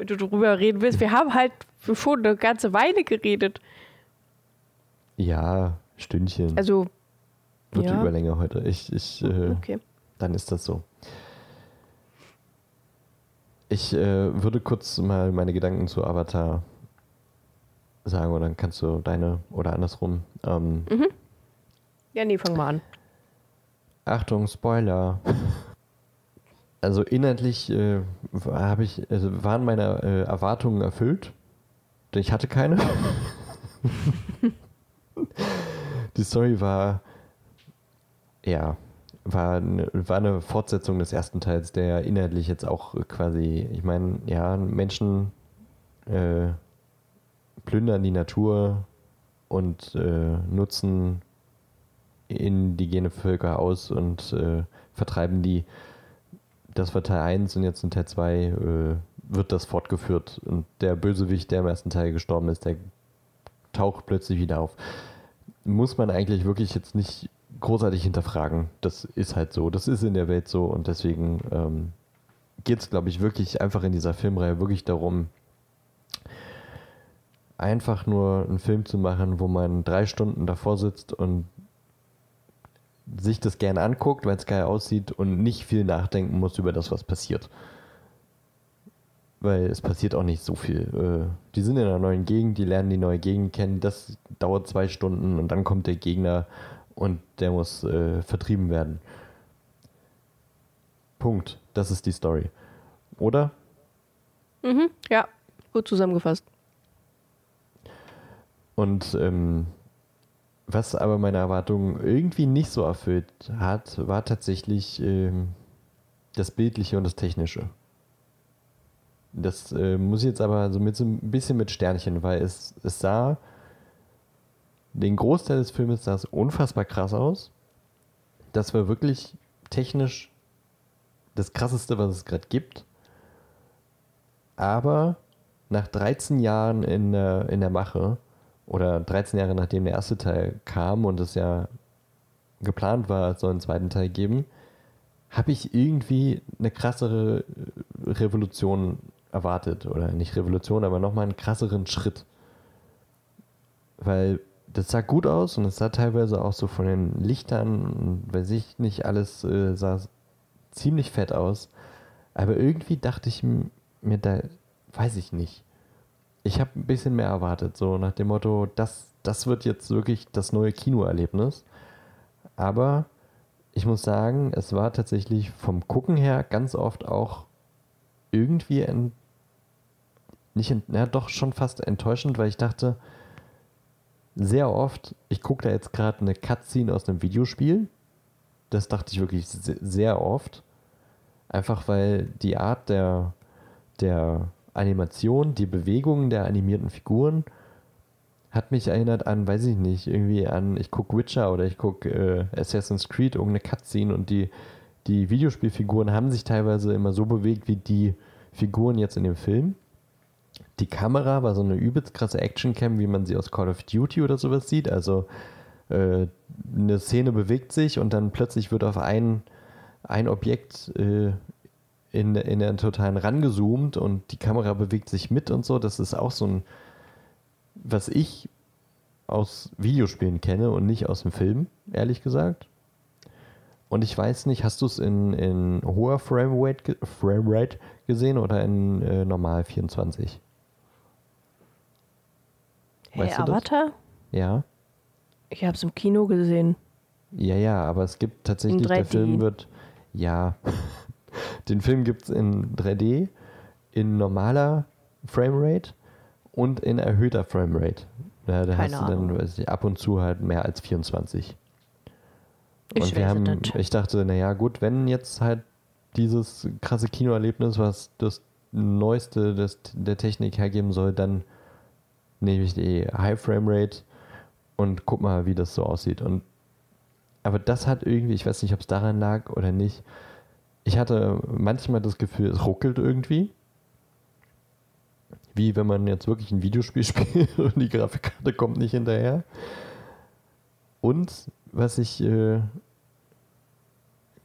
Wenn du drüber reden willst. Wir haben halt schon eine ganze Weile geredet. Ja, Stündchen. Also, Wird die ja. Überlänge heute. Ich, ich, äh, okay. dann ist das so. Ich äh, würde kurz mal meine Gedanken zu Avatar sagen und dann kannst du deine oder andersrum. Ähm, Ja, nee, fang mal an. Achtung, Spoiler. Also inhaltlich äh, war- hab ich, also waren meine äh, Erwartungen erfüllt. Denn Ich hatte keine. Die Story war, ja, war eine, war eine Fortsetzung des ersten Teils, der inhaltlich jetzt auch quasi, ich meine, ja, Menschen äh, plündern die Natur und äh, nutzen indigene Völker aus und äh, vertreiben die das war Teil 1 und jetzt in Teil 2 äh, wird das fortgeführt. Und der Bösewicht, der im ersten Teil gestorben ist, der taucht plötzlich wieder auf. Muss man eigentlich wirklich jetzt nicht großartig hinterfragen. Das ist halt so. Das ist in der Welt so und deswegen ähm, geht es, glaube ich, wirklich einfach in dieser Filmreihe wirklich darum, einfach nur einen Film zu machen, wo man drei Stunden davor sitzt und sich das gerne anguckt, weil es geil aussieht und nicht viel nachdenken muss über das, was passiert. Weil es passiert auch nicht so viel. Äh, die sind in einer neuen Gegend, die lernen die neue Gegend kennen, das dauert zwei Stunden und dann kommt der Gegner und der muss äh, vertrieben werden. Punkt. Das ist die Story. Oder? Mhm, ja, gut zusammengefasst. Und ähm, was aber meine Erwartungen irgendwie nicht so erfüllt hat, war tatsächlich ähm, das Bildliche und das Technische. Das äh, muss ich jetzt aber so, mit, so ein bisschen mit Sternchen, weil es, es sah, den Großteil des Filmes sah es unfassbar krass aus. Das war wirklich technisch das krasseste, was es gerade gibt. Aber nach 13 Jahren in in der Mache oder 13 Jahre nachdem der erste Teil kam und es ja geplant war, es soll einen zweiten Teil geben, habe ich irgendwie eine krassere Revolution erwartet. Oder nicht Revolution, aber nochmal einen krasseren Schritt. Weil das sah gut aus und es sah teilweise auch so von den Lichtern und weiß ich nicht, alles äh, sah ziemlich fett aus. Aber irgendwie dachte ich mir da, weiß ich nicht ich habe ein bisschen mehr erwartet, so nach dem Motto, das, das wird jetzt wirklich das neue Kinoerlebnis. Aber ich muss sagen, es war tatsächlich vom Gucken her ganz oft auch irgendwie ent, nicht, ent, ja, doch schon fast enttäuschend, weil ich dachte, sehr oft, ich gucke da jetzt gerade eine Cutscene aus einem Videospiel. Das dachte ich wirklich sehr oft. Einfach weil die Art der, der Animation, die Bewegungen der animierten Figuren hat mich erinnert an, weiß ich nicht, irgendwie an, ich gucke Witcher oder ich gucke äh, Assassin's Creed, irgendeine Cutscene und die, die Videospielfiguren haben sich teilweise immer so bewegt wie die Figuren jetzt in dem Film. Die Kamera war so eine übelst krasse Actioncam, wie man sie aus Call of Duty oder sowas sieht. Also äh, eine Szene bewegt sich und dann plötzlich wird auf ein, ein Objekt äh, in, in der totalen rangezoomt und die Kamera bewegt sich mit und so. Das ist auch so ein, was ich aus Videospielen kenne und nicht aus dem Film, ehrlich gesagt. Und ich weiß nicht, hast du es in, in hoher Framerate, Framerate gesehen oder in äh, normal 24? Hey, Avatar? Ja. Ich habe es im Kino gesehen. Ja, ja, aber es gibt tatsächlich, der Film wird, ja, den Film gibt es in 3D, in normaler Framerate und in erhöhter Framerate. Ja, da Keine hast du dann ich, ab und zu halt mehr als 24. Ich und wir haben, nicht. ich dachte, naja, gut, wenn jetzt halt dieses krasse Kinoerlebnis, was das Neueste des, der Technik hergeben soll, dann nehme ich die High Framerate und guck mal, wie das so aussieht. Und aber das hat irgendwie, ich weiß nicht, ob es daran lag oder nicht, ich hatte manchmal das Gefühl, es ruckelt irgendwie. Wie wenn man jetzt wirklich ein Videospiel spielt und die Grafikkarte kommt nicht hinterher. Und was ich äh,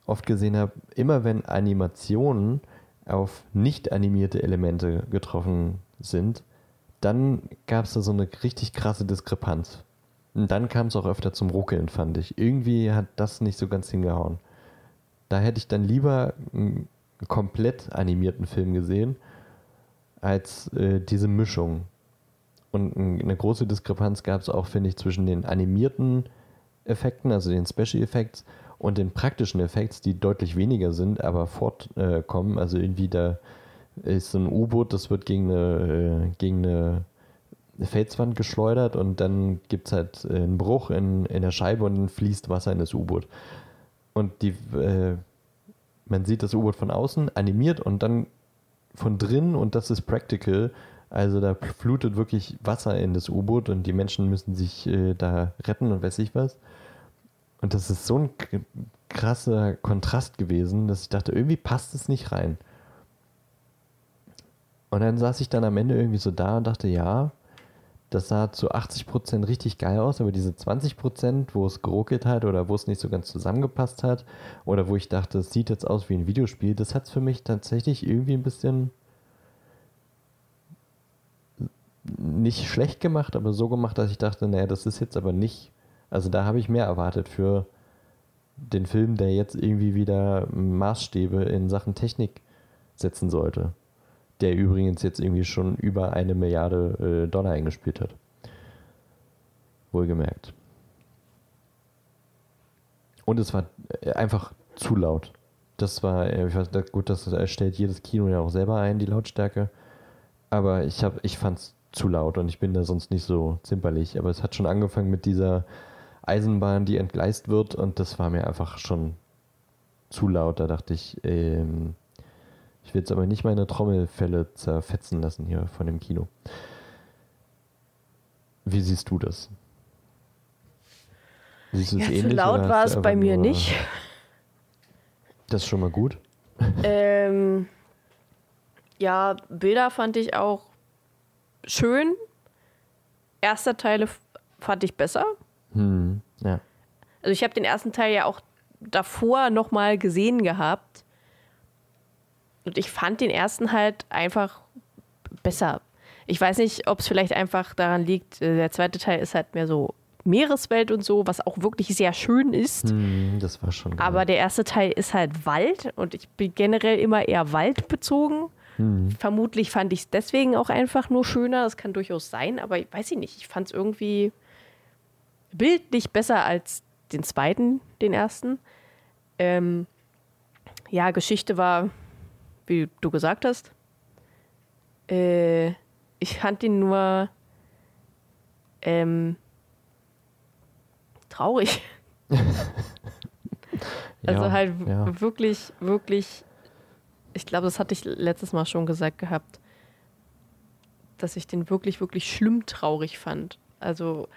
oft gesehen habe, immer wenn Animationen auf nicht animierte Elemente getroffen sind, dann gab es da so eine richtig krasse Diskrepanz. Und dann kam es auch öfter zum Ruckeln, fand ich. Irgendwie hat das nicht so ganz hingehauen. Da hätte ich dann lieber einen komplett animierten Film gesehen, als äh, diese Mischung. Und eine große Diskrepanz gab es auch, finde ich, zwischen den animierten Effekten, also den Special Effects, und den praktischen Effekts, die deutlich weniger sind, aber fortkommen. Äh, also irgendwie da ist so ein U-Boot, das wird gegen eine, äh, gegen eine Felswand geschleudert und dann gibt es halt äh, einen Bruch in, in der Scheibe und dann fließt Wasser in das U-Boot und die, äh, man sieht das U-Boot von außen animiert und dann von drin und das ist practical. Also da flutet wirklich Wasser in das U-Boot und die Menschen müssen sich äh, da retten und weiß ich was. Und das ist so ein krasser Kontrast gewesen, dass ich dachte, irgendwie passt es nicht rein. Und dann saß ich dann am Ende irgendwie so da und dachte, ja, das sah zu 80% richtig geil aus, aber diese 20%, wo es geruckelt hat oder wo es nicht so ganz zusammengepasst hat oder wo ich dachte, es sieht jetzt aus wie ein Videospiel, das hat es für mich tatsächlich irgendwie ein bisschen nicht schlecht gemacht, aber so gemacht, dass ich dachte, naja, das ist jetzt aber nicht, also da habe ich mehr erwartet für den Film, der jetzt irgendwie wieder Maßstäbe in Sachen Technik setzen sollte. Der übrigens jetzt irgendwie schon über eine Milliarde äh, Dollar eingespielt hat. Wohlgemerkt. Und es war äh, einfach zu laut. Das war, äh, ich weiß, gut, das stellt jedes Kino ja auch selber ein, die Lautstärke. Aber ich, ich fand es zu laut und ich bin da sonst nicht so zimperlich. Aber es hat schon angefangen mit dieser Eisenbahn, die entgleist wird und das war mir einfach schon zu laut. Da dachte ich, ähm, ich will jetzt aber nicht meine Trommelfälle zerfetzen lassen hier von dem Kino. Wie siehst du das? Siehst du ja, ähnlich? Zu laut war es bei mir nicht. Das ist schon mal gut. Ähm, ja, Bilder fand ich auch schön. Erster Teil fand ich besser. Hm, ja. Also ich habe den ersten Teil ja auch davor nochmal gesehen gehabt. Und ich fand den ersten halt einfach besser. Ich weiß nicht, ob es vielleicht einfach daran liegt, äh, der zweite Teil ist halt mehr so Meereswelt und so, was auch wirklich sehr schön ist. Hm, das war schon. Geil. Aber der erste Teil ist halt Wald und ich bin generell immer eher waldbezogen. Hm. Vermutlich fand ich es deswegen auch einfach nur schöner. Das kann durchaus sein, aber ich weiß ich nicht. Ich fand es irgendwie bildlich besser als den zweiten, den ersten. Ähm, ja, Geschichte war, wie du gesagt hast. Äh, ich fand ihn nur ähm, traurig. also ja, halt ja. wirklich, wirklich ich glaube, das hatte ich letztes Mal schon gesagt gehabt, dass ich den wirklich, wirklich schlimm traurig fand. Also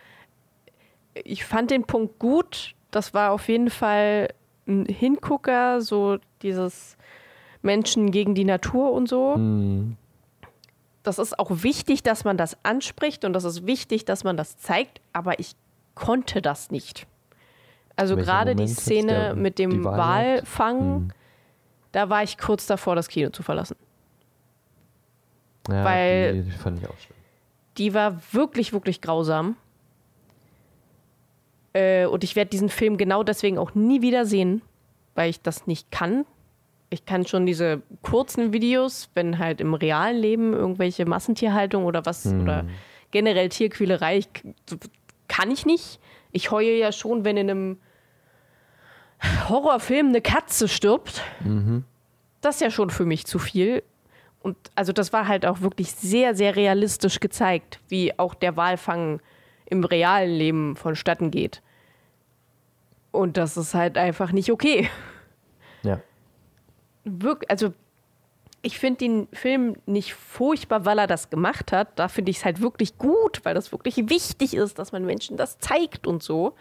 ich fand den Punkt gut. Das war auf jeden Fall ein Hingucker, so dieses Menschen gegen die Natur und so. Mhm. Das ist auch wichtig, dass man das anspricht und das ist wichtig, dass man das zeigt, aber ich konnte das nicht. Also gerade die Szene mit dem Walfang, mhm da war ich kurz davor, das Kino zu verlassen. Ja, Weil die, die fand ich auch schlimm. Die war wirklich, wirklich grausam. Äh, und ich werde diesen Film genau deswegen auch nie wieder sehen, weil ich das nicht kann. Ich kann schon diese kurzen Videos, wenn halt im realen Leben irgendwelche Massentierhaltung oder was hm. oder generell Tierquälerei, ich, kann ich nicht. Ich heue ja schon, wenn in einem Horrorfilm eine Katze stirbt, mhm. das ist ja schon für mich zu viel. Und also das war halt auch wirklich sehr, sehr realistisch gezeigt, wie auch der Walfang im realen Leben vonstatten geht. Und das ist halt einfach nicht okay. Ja. Wirk also ich finde den Film nicht furchtbar, weil er das gemacht hat. Da finde ich es halt wirklich gut, weil das wirklich wichtig ist, dass man Menschen das zeigt und so.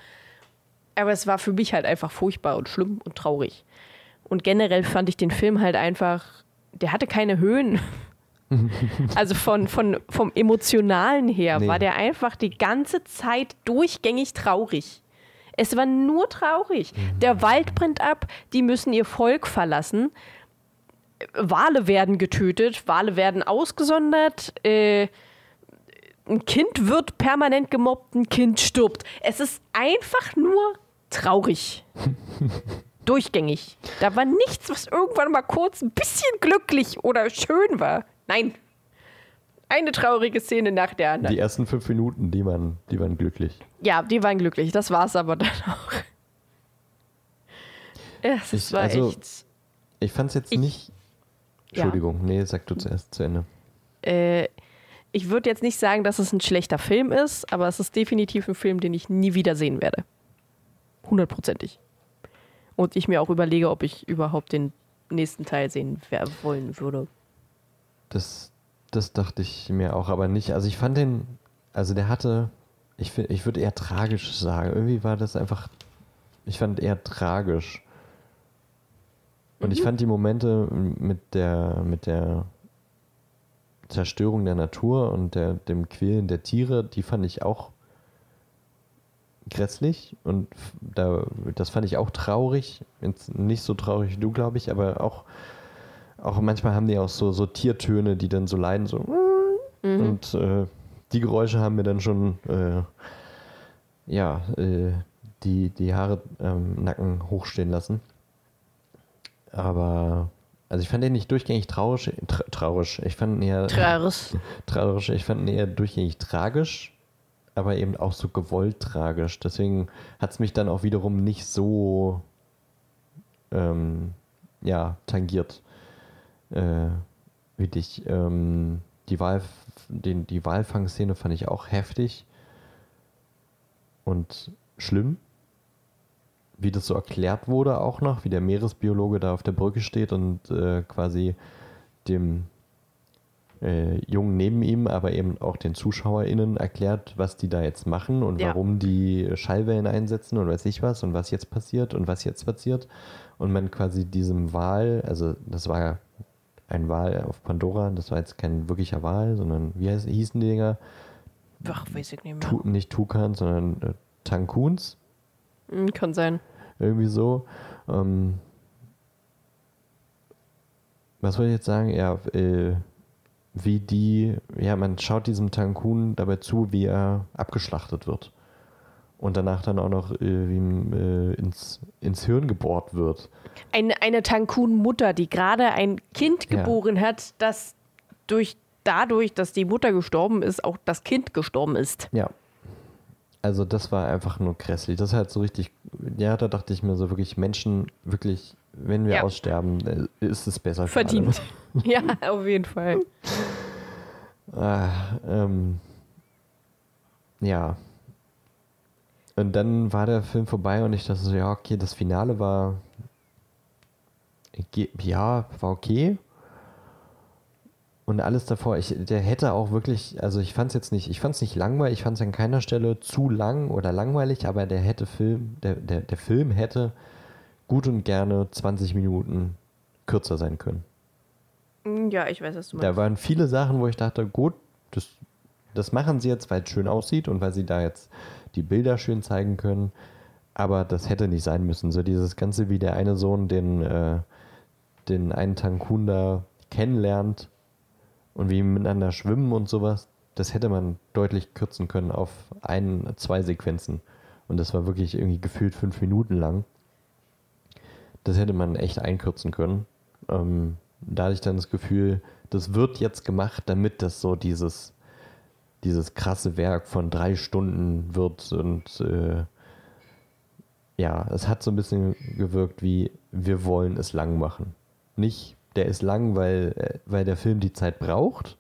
Aber es war für mich halt einfach furchtbar und schlimm und traurig. Und generell fand ich den Film halt einfach, der hatte keine Höhen. also von, von, vom Emotionalen her nee. war der einfach die ganze Zeit durchgängig traurig. Es war nur traurig. Mhm. Der Wald brennt ab, die müssen ihr Volk verlassen. Wale werden getötet, Wale werden ausgesondert. Äh, ein Kind wird permanent gemobbt, ein Kind stirbt. Es ist einfach nur traurig. Durchgängig. Da war nichts, was irgendwann mal kurz ein bisschen glücklich oder schön war. Nein. Eine traurige Szene nach der anderen. Die ersten fünf Minuten, die waren, die waren glücklich. Ja, die waren glücklich. Das war es aber dann auch. Es ich, war also, echt. Ich fand es jetzt ich, nicht. Entschuldigung, ja. nee, sag du zuerst zu Ende. Äh, ich würde jetzt nicht sagen, dass es ein schlechter Film ist, aber es ist definitiv ein Film, den ich nie wieder sehen werde. Hundertprozentig. Und ich mir auch überlege, ob ich überhaupt den nächsten Teil sehen wollen würde. Das, das dachte ich mir auch, aber nicht. Also ich fand den, also der hatte, ich, ich würde eher tragisch sagen. Irgendwie war das einfach, ich fand eher tragisch. Und ich fand die Momente mit der, mit der Zerstörung der Natur und der, dem Quälen der Tiere, die fand ich auch grässlich und da, das fand ich auch traurig. Jetzt nicht so traurig wie du, glaube ich, aber auch, auch manchmal haben die auch so, so Tiertöne, die dann so leiden, so und äh, die Geräusche haben mir dann schon äh, ja, äh, die, die Haare am Nacken hochstehen lassen. Aber also ich fand den nicht durchgängig traurig, tra traurig. Ich fand ihn eher Trares. traurig, ich fand ihn eher durchgängig tragisch, aber eben auch so gewollt tragisch. Deswegen hat es mich dann auch wiederum nicht so ähm, ja, tangiert äh, wie dich. Ähm, die, Wahl, den, die Walfangszene fand ich auch heftig und schlimm. Wie das so erklärt wurde auch noch, wie der Meeresbiologe da auf der Brücke steht und äh, quasi dem äh, Jungen neben ihm, aber eben auch den ZuschauerInnen erklärt, was die da jetzt machen und Ja. warum die Schallwellen einsetzen und weiß ich was und was jetzt passiert und was jetzt passiert. Und man quasi diesem Wal, also das war ein Wal auf Pandora, das war jetzt kein wirklicher Wal, sondern wie heißt, hießen die Dinger? Ach, weiß ich nicht mehr. Tu, nicht Tukan, sondern äh, Tankuns, Hm, kann sein. irgendwie so. Ähm, was wollte ich jetzt sagen? Ja, äh, wie die, ja, man schaut diesem Tankun dabei zu, wie er abgeschlachtet wird. Und danach dann auch noch äh, äh, ins, ins Hirn gebohrt wird. Eine, eine Tankun-Mutter, die gerade ein Kind Ja. geboren hat, das durch, dadurch, dass die Mutter gestorben ist, auch das Kind gestorben ist. Ja. Also das war einfach nur grässlich. Das ist halt so richtig, ja, da dachte ich mir so wirklich, Menschen, wirklich, wenn wir Ja. aussterben, ist es besser für. Verdient. ja, auf jeden Fall. Ah, ähm, ja. Und dann war der Film vorbei und ich dachte so, ja, okay, das Finale war, ja, war okay. Und alles davor, ich, der hätte auch wirklich, also ich fand es jetzt nicht, ich fand es nicht langweilig, ich fand es an keiner Stelle zu lang oder langweilig, aber der hätte Film, der, der, der Film hätte gut und gerne 20 Minuten kürzer sein können. Hm, Ja, ich weiß, was du Da meinst. waren viele Sachen, wo ich dachte, gut, das, das machen sie jetzt, weil es schön aussieht und weil sie da jetzt die Bilder schön zeigen können. Aber das hätte nicht sein müssen. So dieses Ganze, wie der eine Sohn den, äh, den einen Tankun da kennenlernt und wie miteinander schwimmen und sowas, das hätte man deutlich kürzen können auf ein, zwei Sequenzen. Und das war wirklich irgendwie gefühlt fünf Minuten lang. Das hätte man echt einkürzen können. Ähm, da hatte ich dann das Gefühl, das wird jetzt gemacht, damit das so dieses, dieses krasse Werk von drei Stunden wird und äh, ja, es hat so ein bisschen gewirkt wie, wir wollen es lang machen. Nicht, der ist lang, weil, äh, weil der Film die Zeit braucht.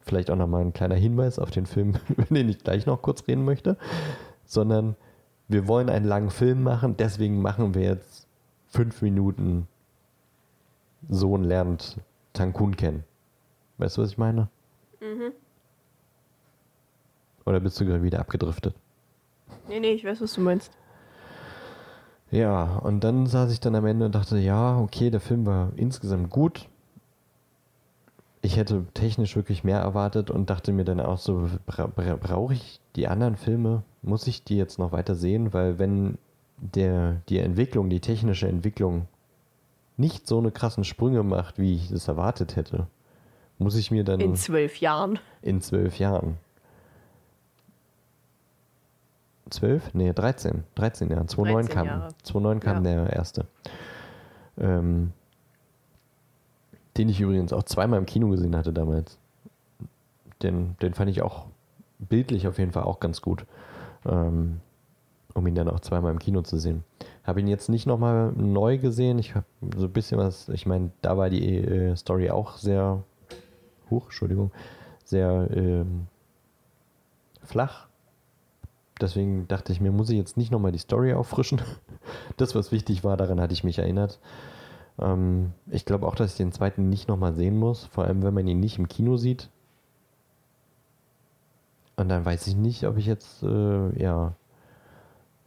Vielleicht auch nochmal ein kleiner Hinweis auf den Film, über den ich gleich noch kurz reden möchte. Sondern wir wollen einen langen Film machen, deswegen machen wir jetzt fünf Minuten Sohn lernt Tankun kennen. Weißt du, was ich meine? Oder bist du gerade wieder abgedriftet? Nee, nee, ich weiß, was du meinst. Ja, und dann saß ich dann am Ende und dachte, ja, okay, der Film war insgesamt gut. Ich hätte technisch wirklich mehr erwartet und dachte mir dann auch so, bra bra brauche ich die anderen Filme? Muss ich die jetzt noch weiter sehen? Weil wenn der, die Entwicklung, die technische Entwicklung nicht so eine krassen Sprünge macht, wie ich es erwartet hätte, muss ich mir dann In zwölf Jahren. in zwölf Jahren. Zwölf? Nee, 13. 13 Jahren. 2009 13 kam, Jahre. 2009 kam Ja. der erste. Ähm, den ich übrigens auch zweimal im Kino gesehen hatte damals. Den, den fand ich auch bildlich auf jeden Fall auch ganz gut. Ähm, um ihn dann auch zweimal im Kino zu sehen. Habe ihn jetzt nicht nochmal neu gesehen. Ich habe so ein bisschen was, ich meine, da war die äh, Story auch sehr, hoch, Entschuldigung, sehr ähm, flach. Deswegen dachte ich mir, muss ich jetzt nicht nochmal die Story auffrischen. Das, was wichtig war, daran hatte ich mich erinnert. Ähm, ich glaube auch, dass ich den zweiten nicht nochmal sehen muss, vor allem wenn man ihn nicht im Kino sieht. Und dann weiß ich nicht, ob ich jetzt äh, ja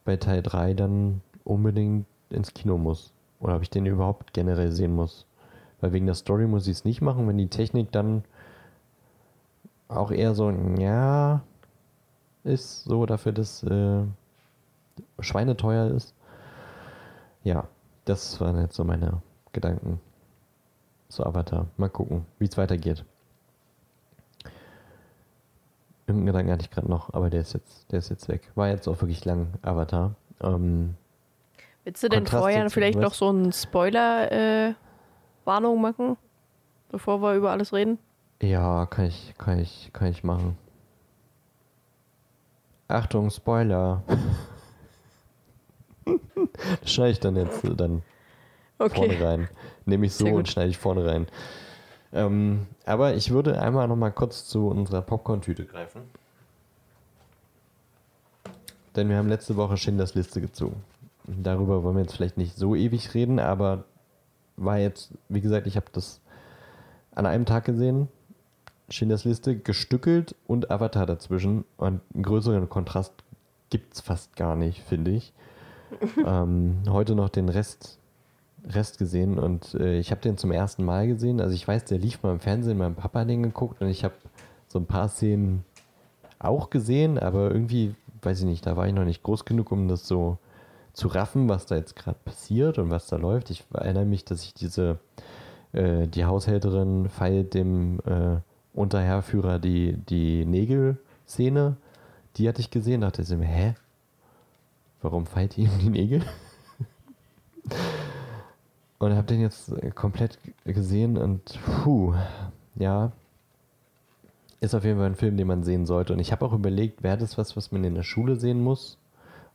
bei Teil 3 dann unbedingt ins Kino muss. Oder ob ich den überhaupt generell sehen muss. Weil wegen der Story muss ich es nicht machen, wenn die Technik dann auch eher so, ja, ist so dafür, dass äh, schweineteuer ist. Ja, das waren jetzt so meine Gedanken zu Avatar. Mal gucken, wie es weitergeht. Irgendeinen Gedanken hatte ich gerade noch, aber der ist jetzt, der ist jetzt weg. War jetzt auch wirklich lang, Avatar. Ähm, Willst du denn Kontrast vorher vielleicht noch so eine Spoiler-Warnung machen, bevor wir über alles reden? ja, kann ich, kann ich, kann ich machen. Achtung, Spoiler. das schneide ich dann jetzt äh, dann vorne Okay. rein. Nehme ich so und schneide ich vorne rein. Ähm, aber ich würde einmal noch mal kurz zu unserer Popcorn-Tüte greifen. Denn wir haben letzte Woche Schindlers Liste gezogen. Darüber wollen wir jetzt vielleicht nicht so ewig reden, aber war jetzt, wie gesagt, ich habe das an einem Tag gesehen. Schindlers Liste gestückelt und Avatar dazwischen. Und einen größeren Kontrast gibt es fast gar nicht, finde ich. ähm, heute noch den Rest, Rest gesehen und äh, ich habe den zum ersten Mal gesehen. Also ich weiß, der lief mal im Fernsehen, mein Papa hat den geguckt und ich habe so ein paar Szenen auch gesehen, aber irgendwie, weiß ich nicht, da war ich noch nicht groß genug, um das so zu raffen, was da jetzt gerade passiert und was da läuft. Ich erinnere mich, dass ich diese, äh, die Haushälterin feilt dem äh, Unterherrführer die, die Nägel-Szene, die hatte ich gesehen, dachte ich mir, hä? Warum feilt ihm die Nägel? und habe den jetzt komplett gesehen und puh, ja, ist auf jeden Fall ein Film, den man sehen sollte. Und ich habe auch überlegt, wäre das was, was man in der Schule sehen muss?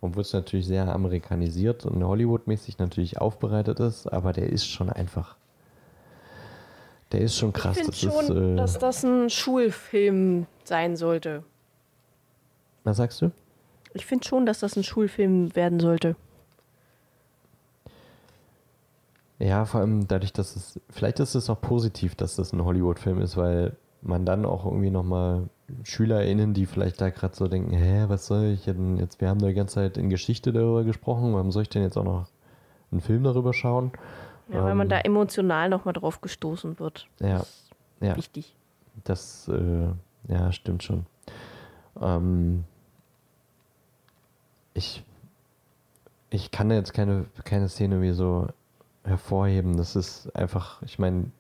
Obwohl es natürlich sehr amerikanisiert und Hollywood-mäßig natürlich aufbereitet ist, aber der ist schon einfach. Der ist schon krass. ich das finde schon, ist, äh, dass das ein Schulfilm sein sollte. was sagst du? Ich finde schon, dass das ein Schulfilm werden sollte. Ja, vor allem dadurch, dass es, vielleicht ist es auch positiv, dass das ein Hollywood-Film ist, weil man dann auch irgendwie nochmal SchülerInnen, die vielleicht da gerade so denken, hä, was soll ich denn jetzt, wir haben da die ganze Zeit in Geschichte darüber gesprochen, warum soll ich denn jetzt auch noch einen Film darüber schauen? Ja, weil man Ähm, da emotional nochmal drauf gestoßen wird. Ja, Das ist ja. Wichtig. Das, äh, ja, stimmt schon. Ähm, ich, ich kann da jetzt keine, keine Szene wie so hervorheben. Das ist einfach, ich meine,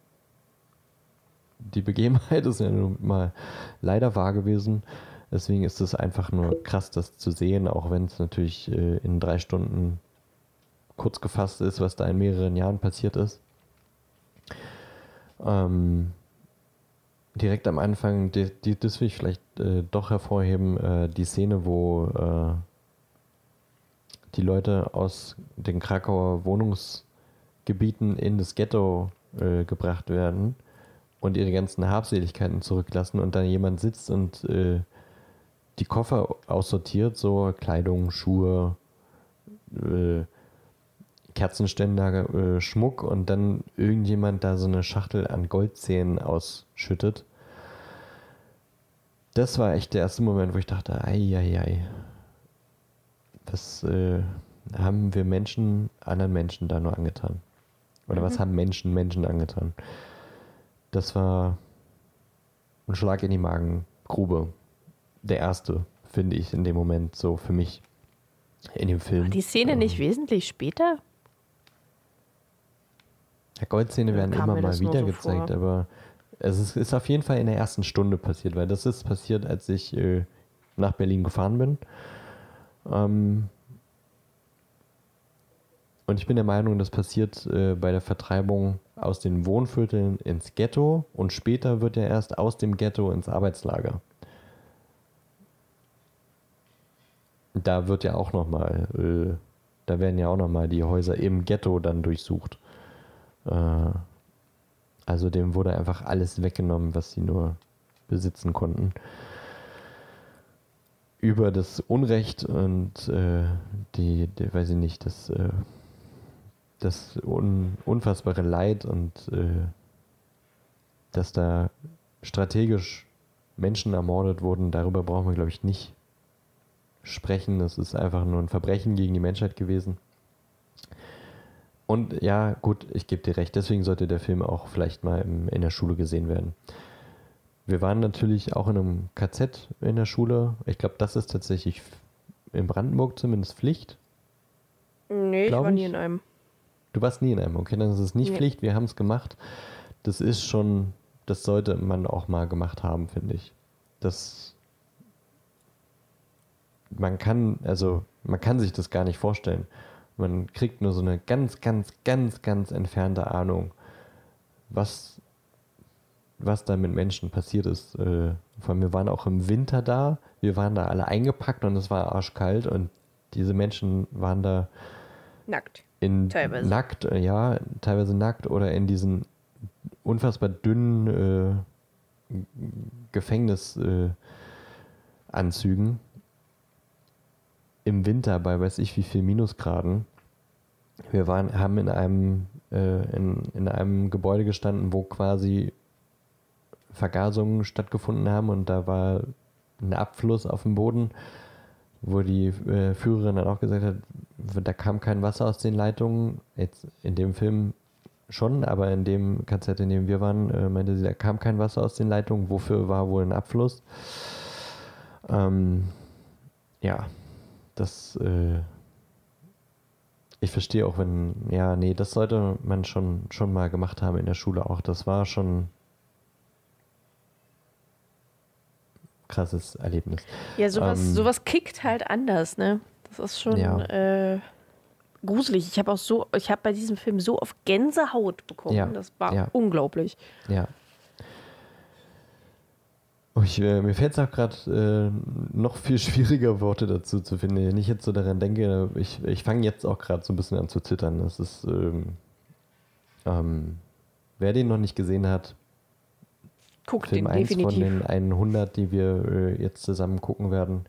die Begebenheit ist ja nun mal leider wahr gewesen. Deswegen ist es einfach nur krass, das zu sehen, auch wenn es natürlich äh, in drei Stunden kurz gefasst ist, was da in mehreren Jahren passiert ist. Ähm, direkt am Anfang, die, die, das will ich vielleicht äh, doch hervorheben, äh, die Szene, wo äh, die Leute aus den Krakauer Wohnungsgebieten in das Ghetto äh, gebracht werden und ihre ganzen Habseligkeiten zurücklassen und dann jemand sitzt und äh, die Koffer aussortiert, so Kleidung, Schuhe, äh, Kerzenständer, äh, Schmuck und dann irgendjemand da so eine Schachtel an Goldzähnen ausschüttet. Das war echt der erste Moment, wo ich dachte, ei, ei, ei. Was äh, haben wir Menschen anderen Menschen da nur angetan? Oder was haben Menschen Menschen angetan? Das war ein Schlag in die Magengrube. Der erste, finde ich, in dem Moment so für mich in dem Film. War die Szene Ähm, nicht wesentlich später? Ja, Goldzähne werden immer mal wieder so gezeigt, vor. aber es ist, ist auf jeden Fall in der ersten Stunde passiert, weil das ist passiert, als ich äh, nach Berlin gefahren bin. Ähm, und ich bin der Meinung, das passiert äh, bei der Vertreibung aus den Wohnvierteln ins Ghetto und später wird er erst aus dem Ghetto ins Arbeitslager. Da wird ja auch nochmal, äh, da werden ja auch nochmal die Häuser im Ghetto dann durchsucht. Äh, also dem wurde einfach alles weggenommen, was sie nur besitzen konnten. Über das Unrecht und äh, die, die, weiß ich nicht, das, äh, das un, unfassbare Leid und äh, dass da strategisch Menschen ermordet wurden, darüber brauchen wir, glaube ich, nicht sprechen. Das ist einfach nur ein Verbrechen gegen die Menschheit gewesen. Und ja, gut, ich gebe dir recht, deswegen sollte der Film auch vielleicht mal im, in der Schule gesehen werden. Wir waren natürlich auch in einem KZ in der Schule. Ich glaube, das ist tatsächlich in Brandenburg zumindest Pflicht. Nee, ich war nie in einem. Du warst nie in einem, okay, dann ist es nicht Nee. Pflicht, wir haben es gemacht. Das ist schon, das sollte man auch mal gemacht haben, finde ich. Das, man kann, also, man kann sich das gar nicht vorstellen. Man kriegt nur so eine ganz, ganz, ganz, ganz entfernte Ahnung, was, was da mit Menschen passiert ist. Äh, Vor allem, wir waren auch im Winter da, wir waren da alle eingepackt und es war arschkalt und diese Menschen waren da Nackt. in Teilweise. nackt, äh, ja, teilweise nackt oder in diesen unfassbar dünnen äh, Gefängnisanzügen äh, Anzügen. Im Winter bei weiß ich wie viel Minusgraden. Wir waren, haben in einem, äh, in, in einem Gebäude gestanden, wo quasi Vergasungen stattgefunden haben und da war ein Abfluss auf dem Boden, wo die äh, Führerin dann auch gesagt hat, da kam kein Wasser aus den Leitungen. Jetzt in dem Film schon, aber in dem KZ, in dem wir waren, äh, meinte sie, da kam kein Wasser aus den Leitungen. Wofür war wohl ein Abfluss? Ähm, ja, das. Äh, ich verstehe auch, wenn. Ja, nee, das sollte man schon, schon mal gemacht haben in der Schule auch. Das war schon. krasses Erlebnis. Ja, sowas, Ähm, sowas kickt halt anders, ne? Das ist schon Ja. äh, gruselig. Ich habe auch so, ich habe bei diesem Film so oft Gänsehaut bekommen. Ja, Das war ja. unglaublich. Ja. Ich, äh, mir fällt es auch gerade äh, noch viel schwieriger, Worte dazu zu finden. Wenn ich jetzt so daran denke, ich, ich fange jetzt auch gerade so ein bisschen an zu zittern. Das ist, ähm, ähm, wer den noch nicht gesehen hat, Guck Film den 1 von definitiv. den 100, die wir äh, jetzt zusammen gucken werden,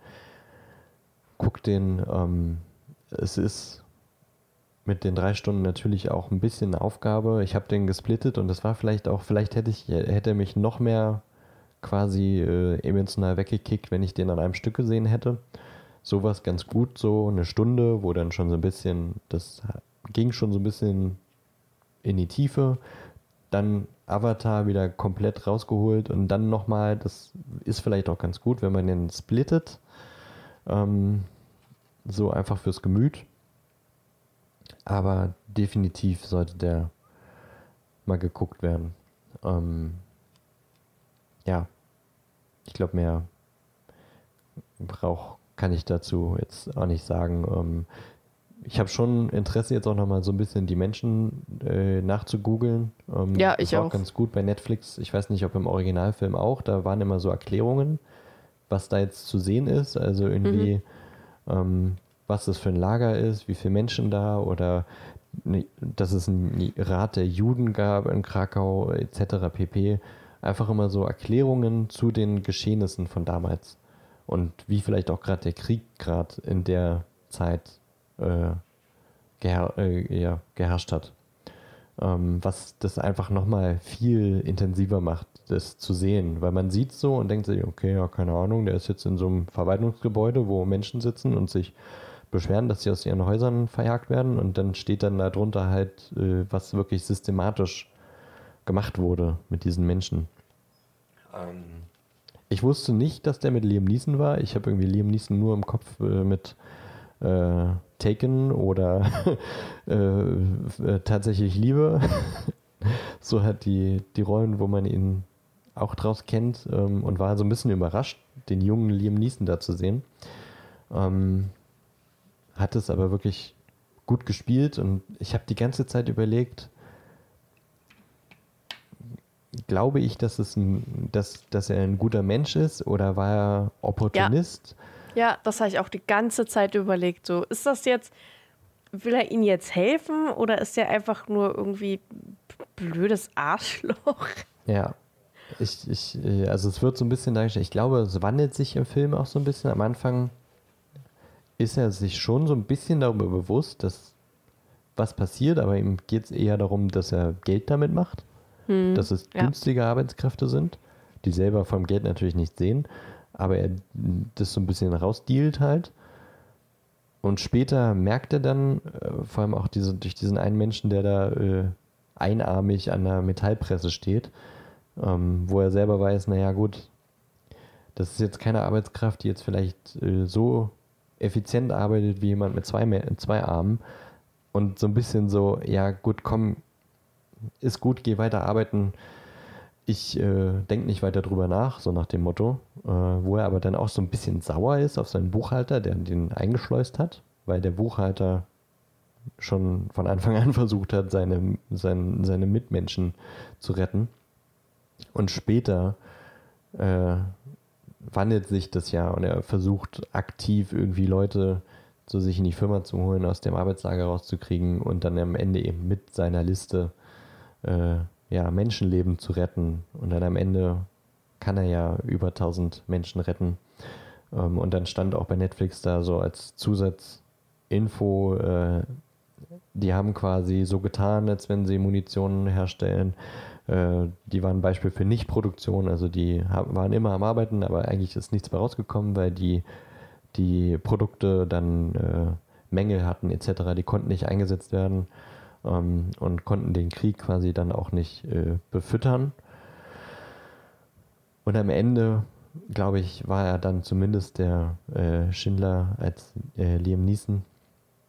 guckt den. Ähm, es ist mit den drei Stunden natürlich auch ein bisschen eine Aufgabe. Ich habe den gesplittet und das war vielleicht auch, vielleicht hätte ich, hätte mich noch mehr quasi äh, emotional weggekickt, wenn ich den an einem Stück gesehen hätte. Sowas ganz gut, so eine Stunde, wo dann schon so ein bisschen, das ging schon so ein bisschen in die Tiefe. Dann Avatar wieder komplett rausgeholt und dann nochmal, das ist vielleicht auch ganz gut, wenn man den splittet. Ähm, so einfach fürs Gemüt. Aber definitiv sollte der mal geguckt werden. Ähm, ja, ich glaube, mehr brauch, kann ich dazu jetzt auch nicht sagen. Ähm, ich habe schon Interesse, jetzt auch nochmal so ein bisschen die Menschen äh, nachzugoogeln. Ähm, Ja, das ich war auch. ganz gut bei Netflix. Ich weiß nicht, ob im Originalfilm auch. Da waren immer so Erklärungen, was da jetzt zu sehen ist. Also irgendwie, ähm, was das für ein Lager ist, wie viele Menschen da oder dass es ein Rat der Juden gab in Krakau etc. pp. Einfach immer so Erklärungen zu den Geschehnissen von damals und wie vielleicht auch gerade der Krieg gerade in der Zeit äh, geher äh, ja, geherrscht hat. Ähm, was das einfach nochmal viel intensiver macht, das zu sehen. Weil man sieht so und denkt sich, okay, ja, keine Ahnung, der ist jetzt in so einem Verwaltungsgebäude, wo Menschen sitzen und sich beschweren, dass sie aus ihren Häusern verjagt werden und dann steht dann darunter halt, äh, was wirklich systematisch gemacht wurde mit diesen Menschen. Ähm, ich wusste nicht, dass der mit Liam Neeson war. Ich habe irgendwie Liam Neeson nur im Kopf äh, mit äh, Taken oder äh, äh, tatsächlich Liebe. so hat die, die Rollen, wo man ihn auch draus kennt ähm, und war so ein bisschen überrascht, den jungen Liam Neeson da zu sehen. Ähm, hat es aber wirklich gut gespielt und ich habe die ganze Zeit überlegt, glaube ich, dass, es ein, dass, dass er ein guter Mensch ist oder war er Opportunist? Ja, das habe ich auch die ganze Zeit überlegt. So, ist das jetzt, will er ihnen jetzt helfen oder ist er einfach nur irgendwie blödes Arschloch? Ja. Ich, ich, äh, also es wird so ein bisschen dargestellt. Ich glaube, es wandelt sich im Film auch so ein bisschen. Am Anfang ist er sich schon so ein bisschen darüber bewusst, dass was passiert, aber ihm geht es eher darum, dass er Geld damit macht, dass es ja. günstige Arbeitskräfte sind, die selber vom Geld natürlich nicht sehen, aber er das so ein bisschen rausdealt halt. Und später merkt er dann, äh, vor allem auch diese, durch diesen einen Menschen, der da äh, einarmig an der Metallpresse steht, ähm, wo er selber weiß, naja gut, das ist jetzt keine Arbeitskraft, die jetzt vielleicht äh, so effizient arbeitet wie jemand mit zwei, zwei Armen. Und so ein bisschen so, ja gut, komm, ist gut, geh weiter arbeiten. Ich äh, denke nicht weiter drüber nach, so nach dem Motto. Äh, wo er aber dann auch so ein bisschen sauer ist auf seinen Buchhalter, der den eingeschleust hat, weil der Buchhalter schon von Anfang an versucht hat, seine, seine, seine Mitmenschen zu retten. Und später äh, wandelt sich das ja und er versucht aktiv irgendwie Leute zu sich in die Firma zu holen, aus dem Arbeitslager rauszukriegen und dann am Ende eben mit seiner Liste äh, ja, Menschenleben zu retten. Und dann am Ende kann er ja über 1000 Menschen retten. Ähm, und dann stand auch bei Netflix da so als Zusatzinfo, äh, die haben quasi so getan, als wenn sie Munition herstellen. Äh, die waren ein Beispiel für Nichtproduktion, also die waren immer am Arbeiten, aber eigentlich ist nichts mehr rausgekommen, weil die, die Produkte dann äh, Mängel hatten etc., die konnten nicht eingesetzt werden ähm, und konnten den Krieg quasi dann auch nicht äh, befüttern. Und am Ende, glaube ich, war er dann zumindest der äh, Schindler als äh, Liam Neeson,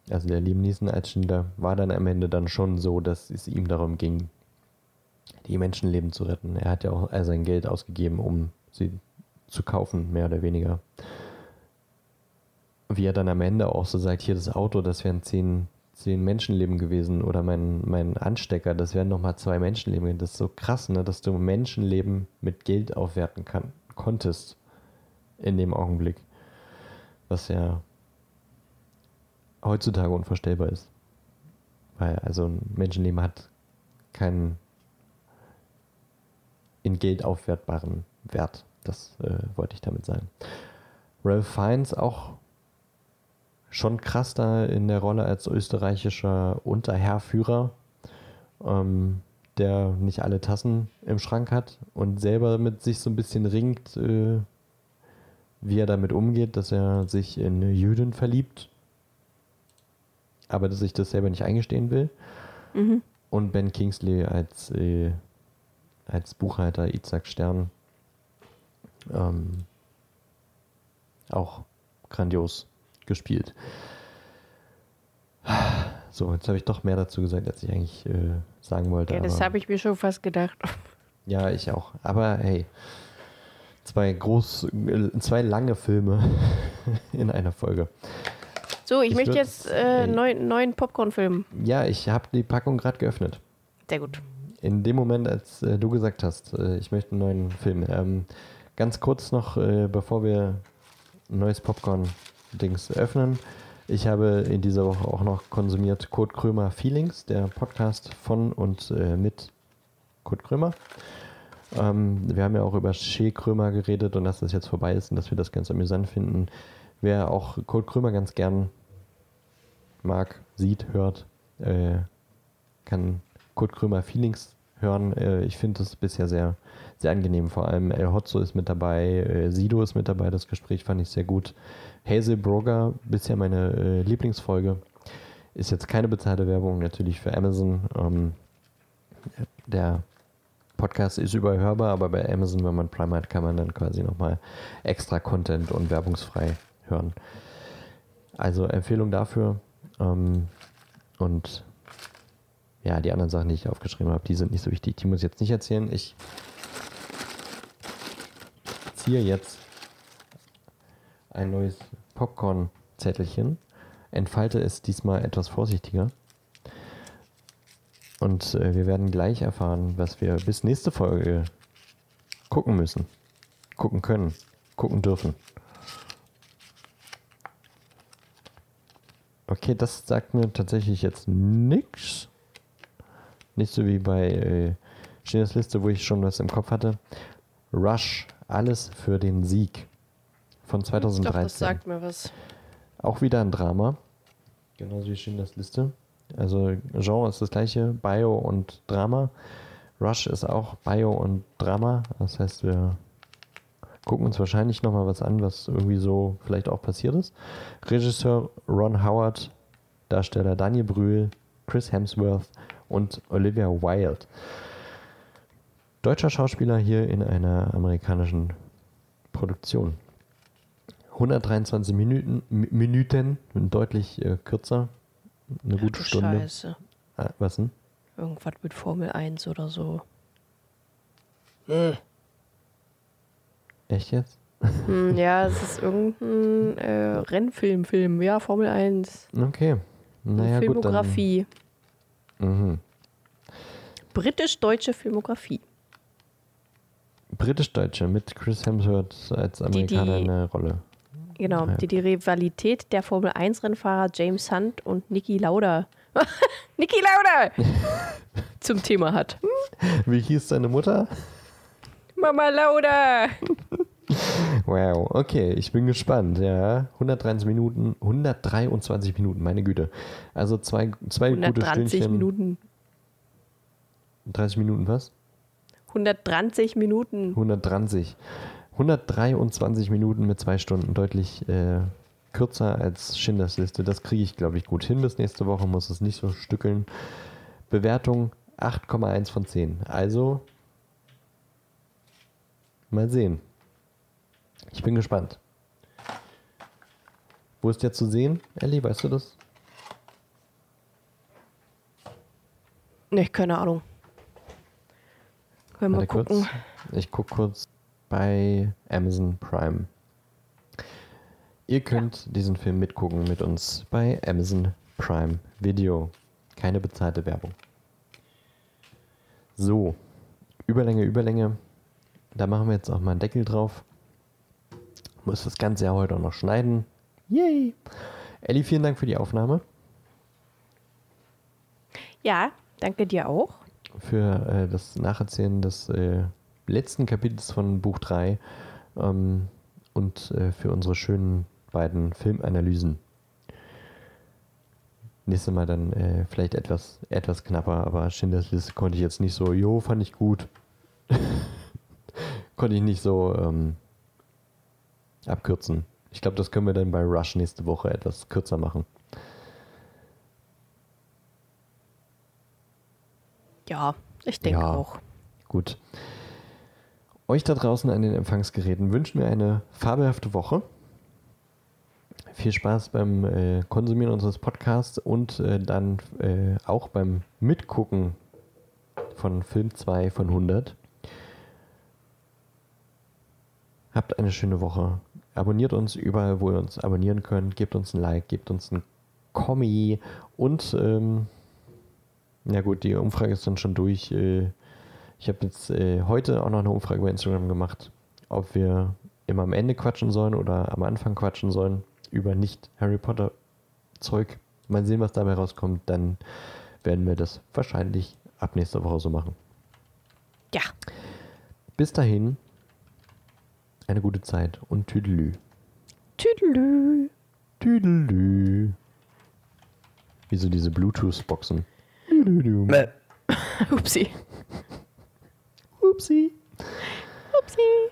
also der Liam Neeson als Schindler, war dann am Ende dann schon so, dass es ihm darum ging, die Menschenleben zu retten. Er hat ja auch all sein Geld ausgegeben, um sie zu kaufen, mehr oder weniger. Wie er dann am Ende auch so sagt, hier das Auto, das wären zehn zehn Menschenleben gewesen oder mein, mein Anstecker, das wären nochmal zwei Menschenleben. Das ist so krass, ne, dass du Menschenleben mit Geld aufwerten kann, konntest in dem Augenblick. Was ja heutzutage unvorstellbar ist. Weil also ein Menschenleben hat keinen in Geld aufwertbaren Wert. Das äh, wollte ich damit sagen. Ralph Fiennes auch schon krass da in der Rolle als österreichischer Unterherrführer, ähm, der nicht alle Tassen im Schrank hat und selber mit sich so ein bisschen ringt, äh, wie er damit umgeht, dass er sich in Jüdin verliebt, aber dass sich das selber nicht eingestehen will. Mhm. Und Ben Kingsley als, äh, als Buchhalter Isaac Stern ähm, auch grandios gespielt. So, jetzt habe ich doch mehr dazu gesagt, als ich eigentlich äh, sagen wollte. Ja, das habe ich mir schon fast gedacht. Ja, ich auch. Aber hey, zwei groß, äh, zwei lange Filme in einer Folge. So, ich, ich möchte jetzt äh, neuen, neuen Popcorn-Film. Ja, ich habe die Packung gerade geöffnet. Sehr gut. In dem Moment, als äh, du gesagt hast, äh, ich möchte einen neuen Film. Ähm, ganz kurz noch, äh, bevor wir ein neues Popcorn Dings öffnen. Ich habe in dieser Woche auch noch konsumiert Kurt Krömer Feelings, der Podcast von und äh, mit Kurt Krömer. Ähm, wir haben ja auch über Shea Krömer geredet und dass das jetzt vorbei ist und dass wir das ganz amüsant finden. Wer auch Kurt Krömer ganz gern mag, sieht, hört, äh, kann Kurt Krömer Feelings hören. Äh, ich finde das bisher sehr, sehr angenehm. Vor allem El Hotzo ist mit dabei, äh, Sido ist mit dabei. Das Gespräch fand ich sehr gut. Hazel Broger, bisher meine äh, Lieblingsfolge. Ist jetzt keine bezahlte Werbung, natürlich für Amazon. Ähm, der Podcast ist überhörbar, aber bei Amazon, wenn man Prime hat, kann man dann quasi nochmal extra Content und werbungsfrei hören. Also Empfehlung dafür. Ähm, und ja, die anderen Sachen, die ich aufgeschrieben habe, die sind nicht so wichtig. Die muss ich jetzt nicht erzählen. Ich ziehe jetzt ein neues Popcorn-Zettelchen, entfalte es diesmal etwas vorsichtiger. Und äh, wir werden gleich erfahren, was wir bis nächste Folge gucken müssen, gucken können, gucken dürfen. Okay, das sagt mir tatsächlich jetzt nichts. Nicht so wie bei äh, Schindlers Liste, wo ich schon was im Kopf hatte. Rush, alles für den Sieg von 2013. Ich glaub, das sagt mir was. Auch wieder ein Drama. Genauso wie Schindlers Liste. Also Genre ist das gleiche, Bio und Drama. Rush ist auch Bio und Drama. Das heißt, wir gucken uns wahrscheinlich nochmal was an, was irgendwie so vielleicht auch passiert ist. Regisseur Ron Howard, Darsteller Daniel Brühl, Chris Hemsworth und Olivia Wilde. Deutscher Schauspieler hier in einer amerikanischen Produktion. 123 Minuten, Minuten deutlich äh, kürzer. Eine Ja, gute Stunde. Scheiße. Ah, was denn? Irgendwas mit Formel 1 oder so. Echt jetzt? Hm, ja, es ist irgendein äh, Rennfilm, Film. Ja, Formel 1. Okay. Naja, gut, dann. Filmografie. Mhm. Britisch-deutsche Filmografie. Britisch-Deutsche mit Chris Hemsworth als Die- Amerikaner die- in der Rolle. Genau, Ja. die die Rivalität der Formel 1-Rennfahrer James Hunt und Niki Lauda. Niki Lauda! zum Thema hat. Wie hieß deine Mutter? Mama Lauda! Wow, okay, ich bin gespannt, ja. 123 Minuten, 123 Minuten, meine Güte. Also zwei, zwei gute 130 Stündchen. Minuten. 30 Minuten was? 130 Minuten. 130. 123 Minuten mit zwei Stunden, deutlich äh, kürzer als Schindlers Liste. Das kriege ich, glaube ich, gut hin. Bis nächste Woche muss es nicht so stückeln. Bewertung 8,1 von 10. Also, mal sehen. Ich bin gespannt. Wo ist der zu sehen? Ellie, weißt du das? Ne, keine Ahnung. Können wir gucken. kurz. Ich gucke kurz bei Amazon Prime. Ihr könnt diesen Film mitgucken mit uns bei Amazon Prime Video. Keine bezahlte Werbung. So, Überlänge, Überlänge. Da machen wir jetzt auch mal einen Deckel drauf. Muss das Ganze ja heute auch noch schneiden. Yay! Ellie, vielen Dank für die Aufnahme. Ja, danke dir auch. Für äh, das Nacherzählen des äh, letzten Kapitels von Buch 3 ähm, und äh, für unsere schönen beiden Filmanalysen. Nächstes Mal dann äh, vielleicht etwas, etwas knapper, aber Schindlers Liste konnte ich jetzt nicht so, jo, fand ich gut. konnte ich nicht so ähm, abkürzen. Ich glaube, das können wir dann bei Rush nächste Woche etwas kürzer machen. Ja, ich denke Ja. auch. Gut. Euch da draußen an den Empfangsgeräten wünschen wir eine fabelhafte Woche. Viel Spaß beim äh, Konsumieren unseres Podcasts und äh, dann äh, auch beim Mitgucken von Film 2 von 100. Habt eine schöne Woche. Abonniert uns überall, wo ihr uns abonnieren könnt. Gebt uns ein Like, gebt uns ein Kommi und ähm, ja gut, die Umfrage ist dann schon durch. Äh, Ich habe jetzt äh, heute auch noch eine Umfrage bei Instagram gemacht, ob wir immer am Ende quatschen sollen oder am Anfang quatschen sollen über nicht Harry Potter Zeug. Mal sehen, was dabei rauskommt. Dann werden wir das wahrscheinlich ab nächster Woche so machen. Ja, Bis dahin, eine gute Zeit und Tüdelü. tüdelü. Tüdelü. Wie so diese Bluetooth-Boxen. Oopsie. Oopsie. Oopsie.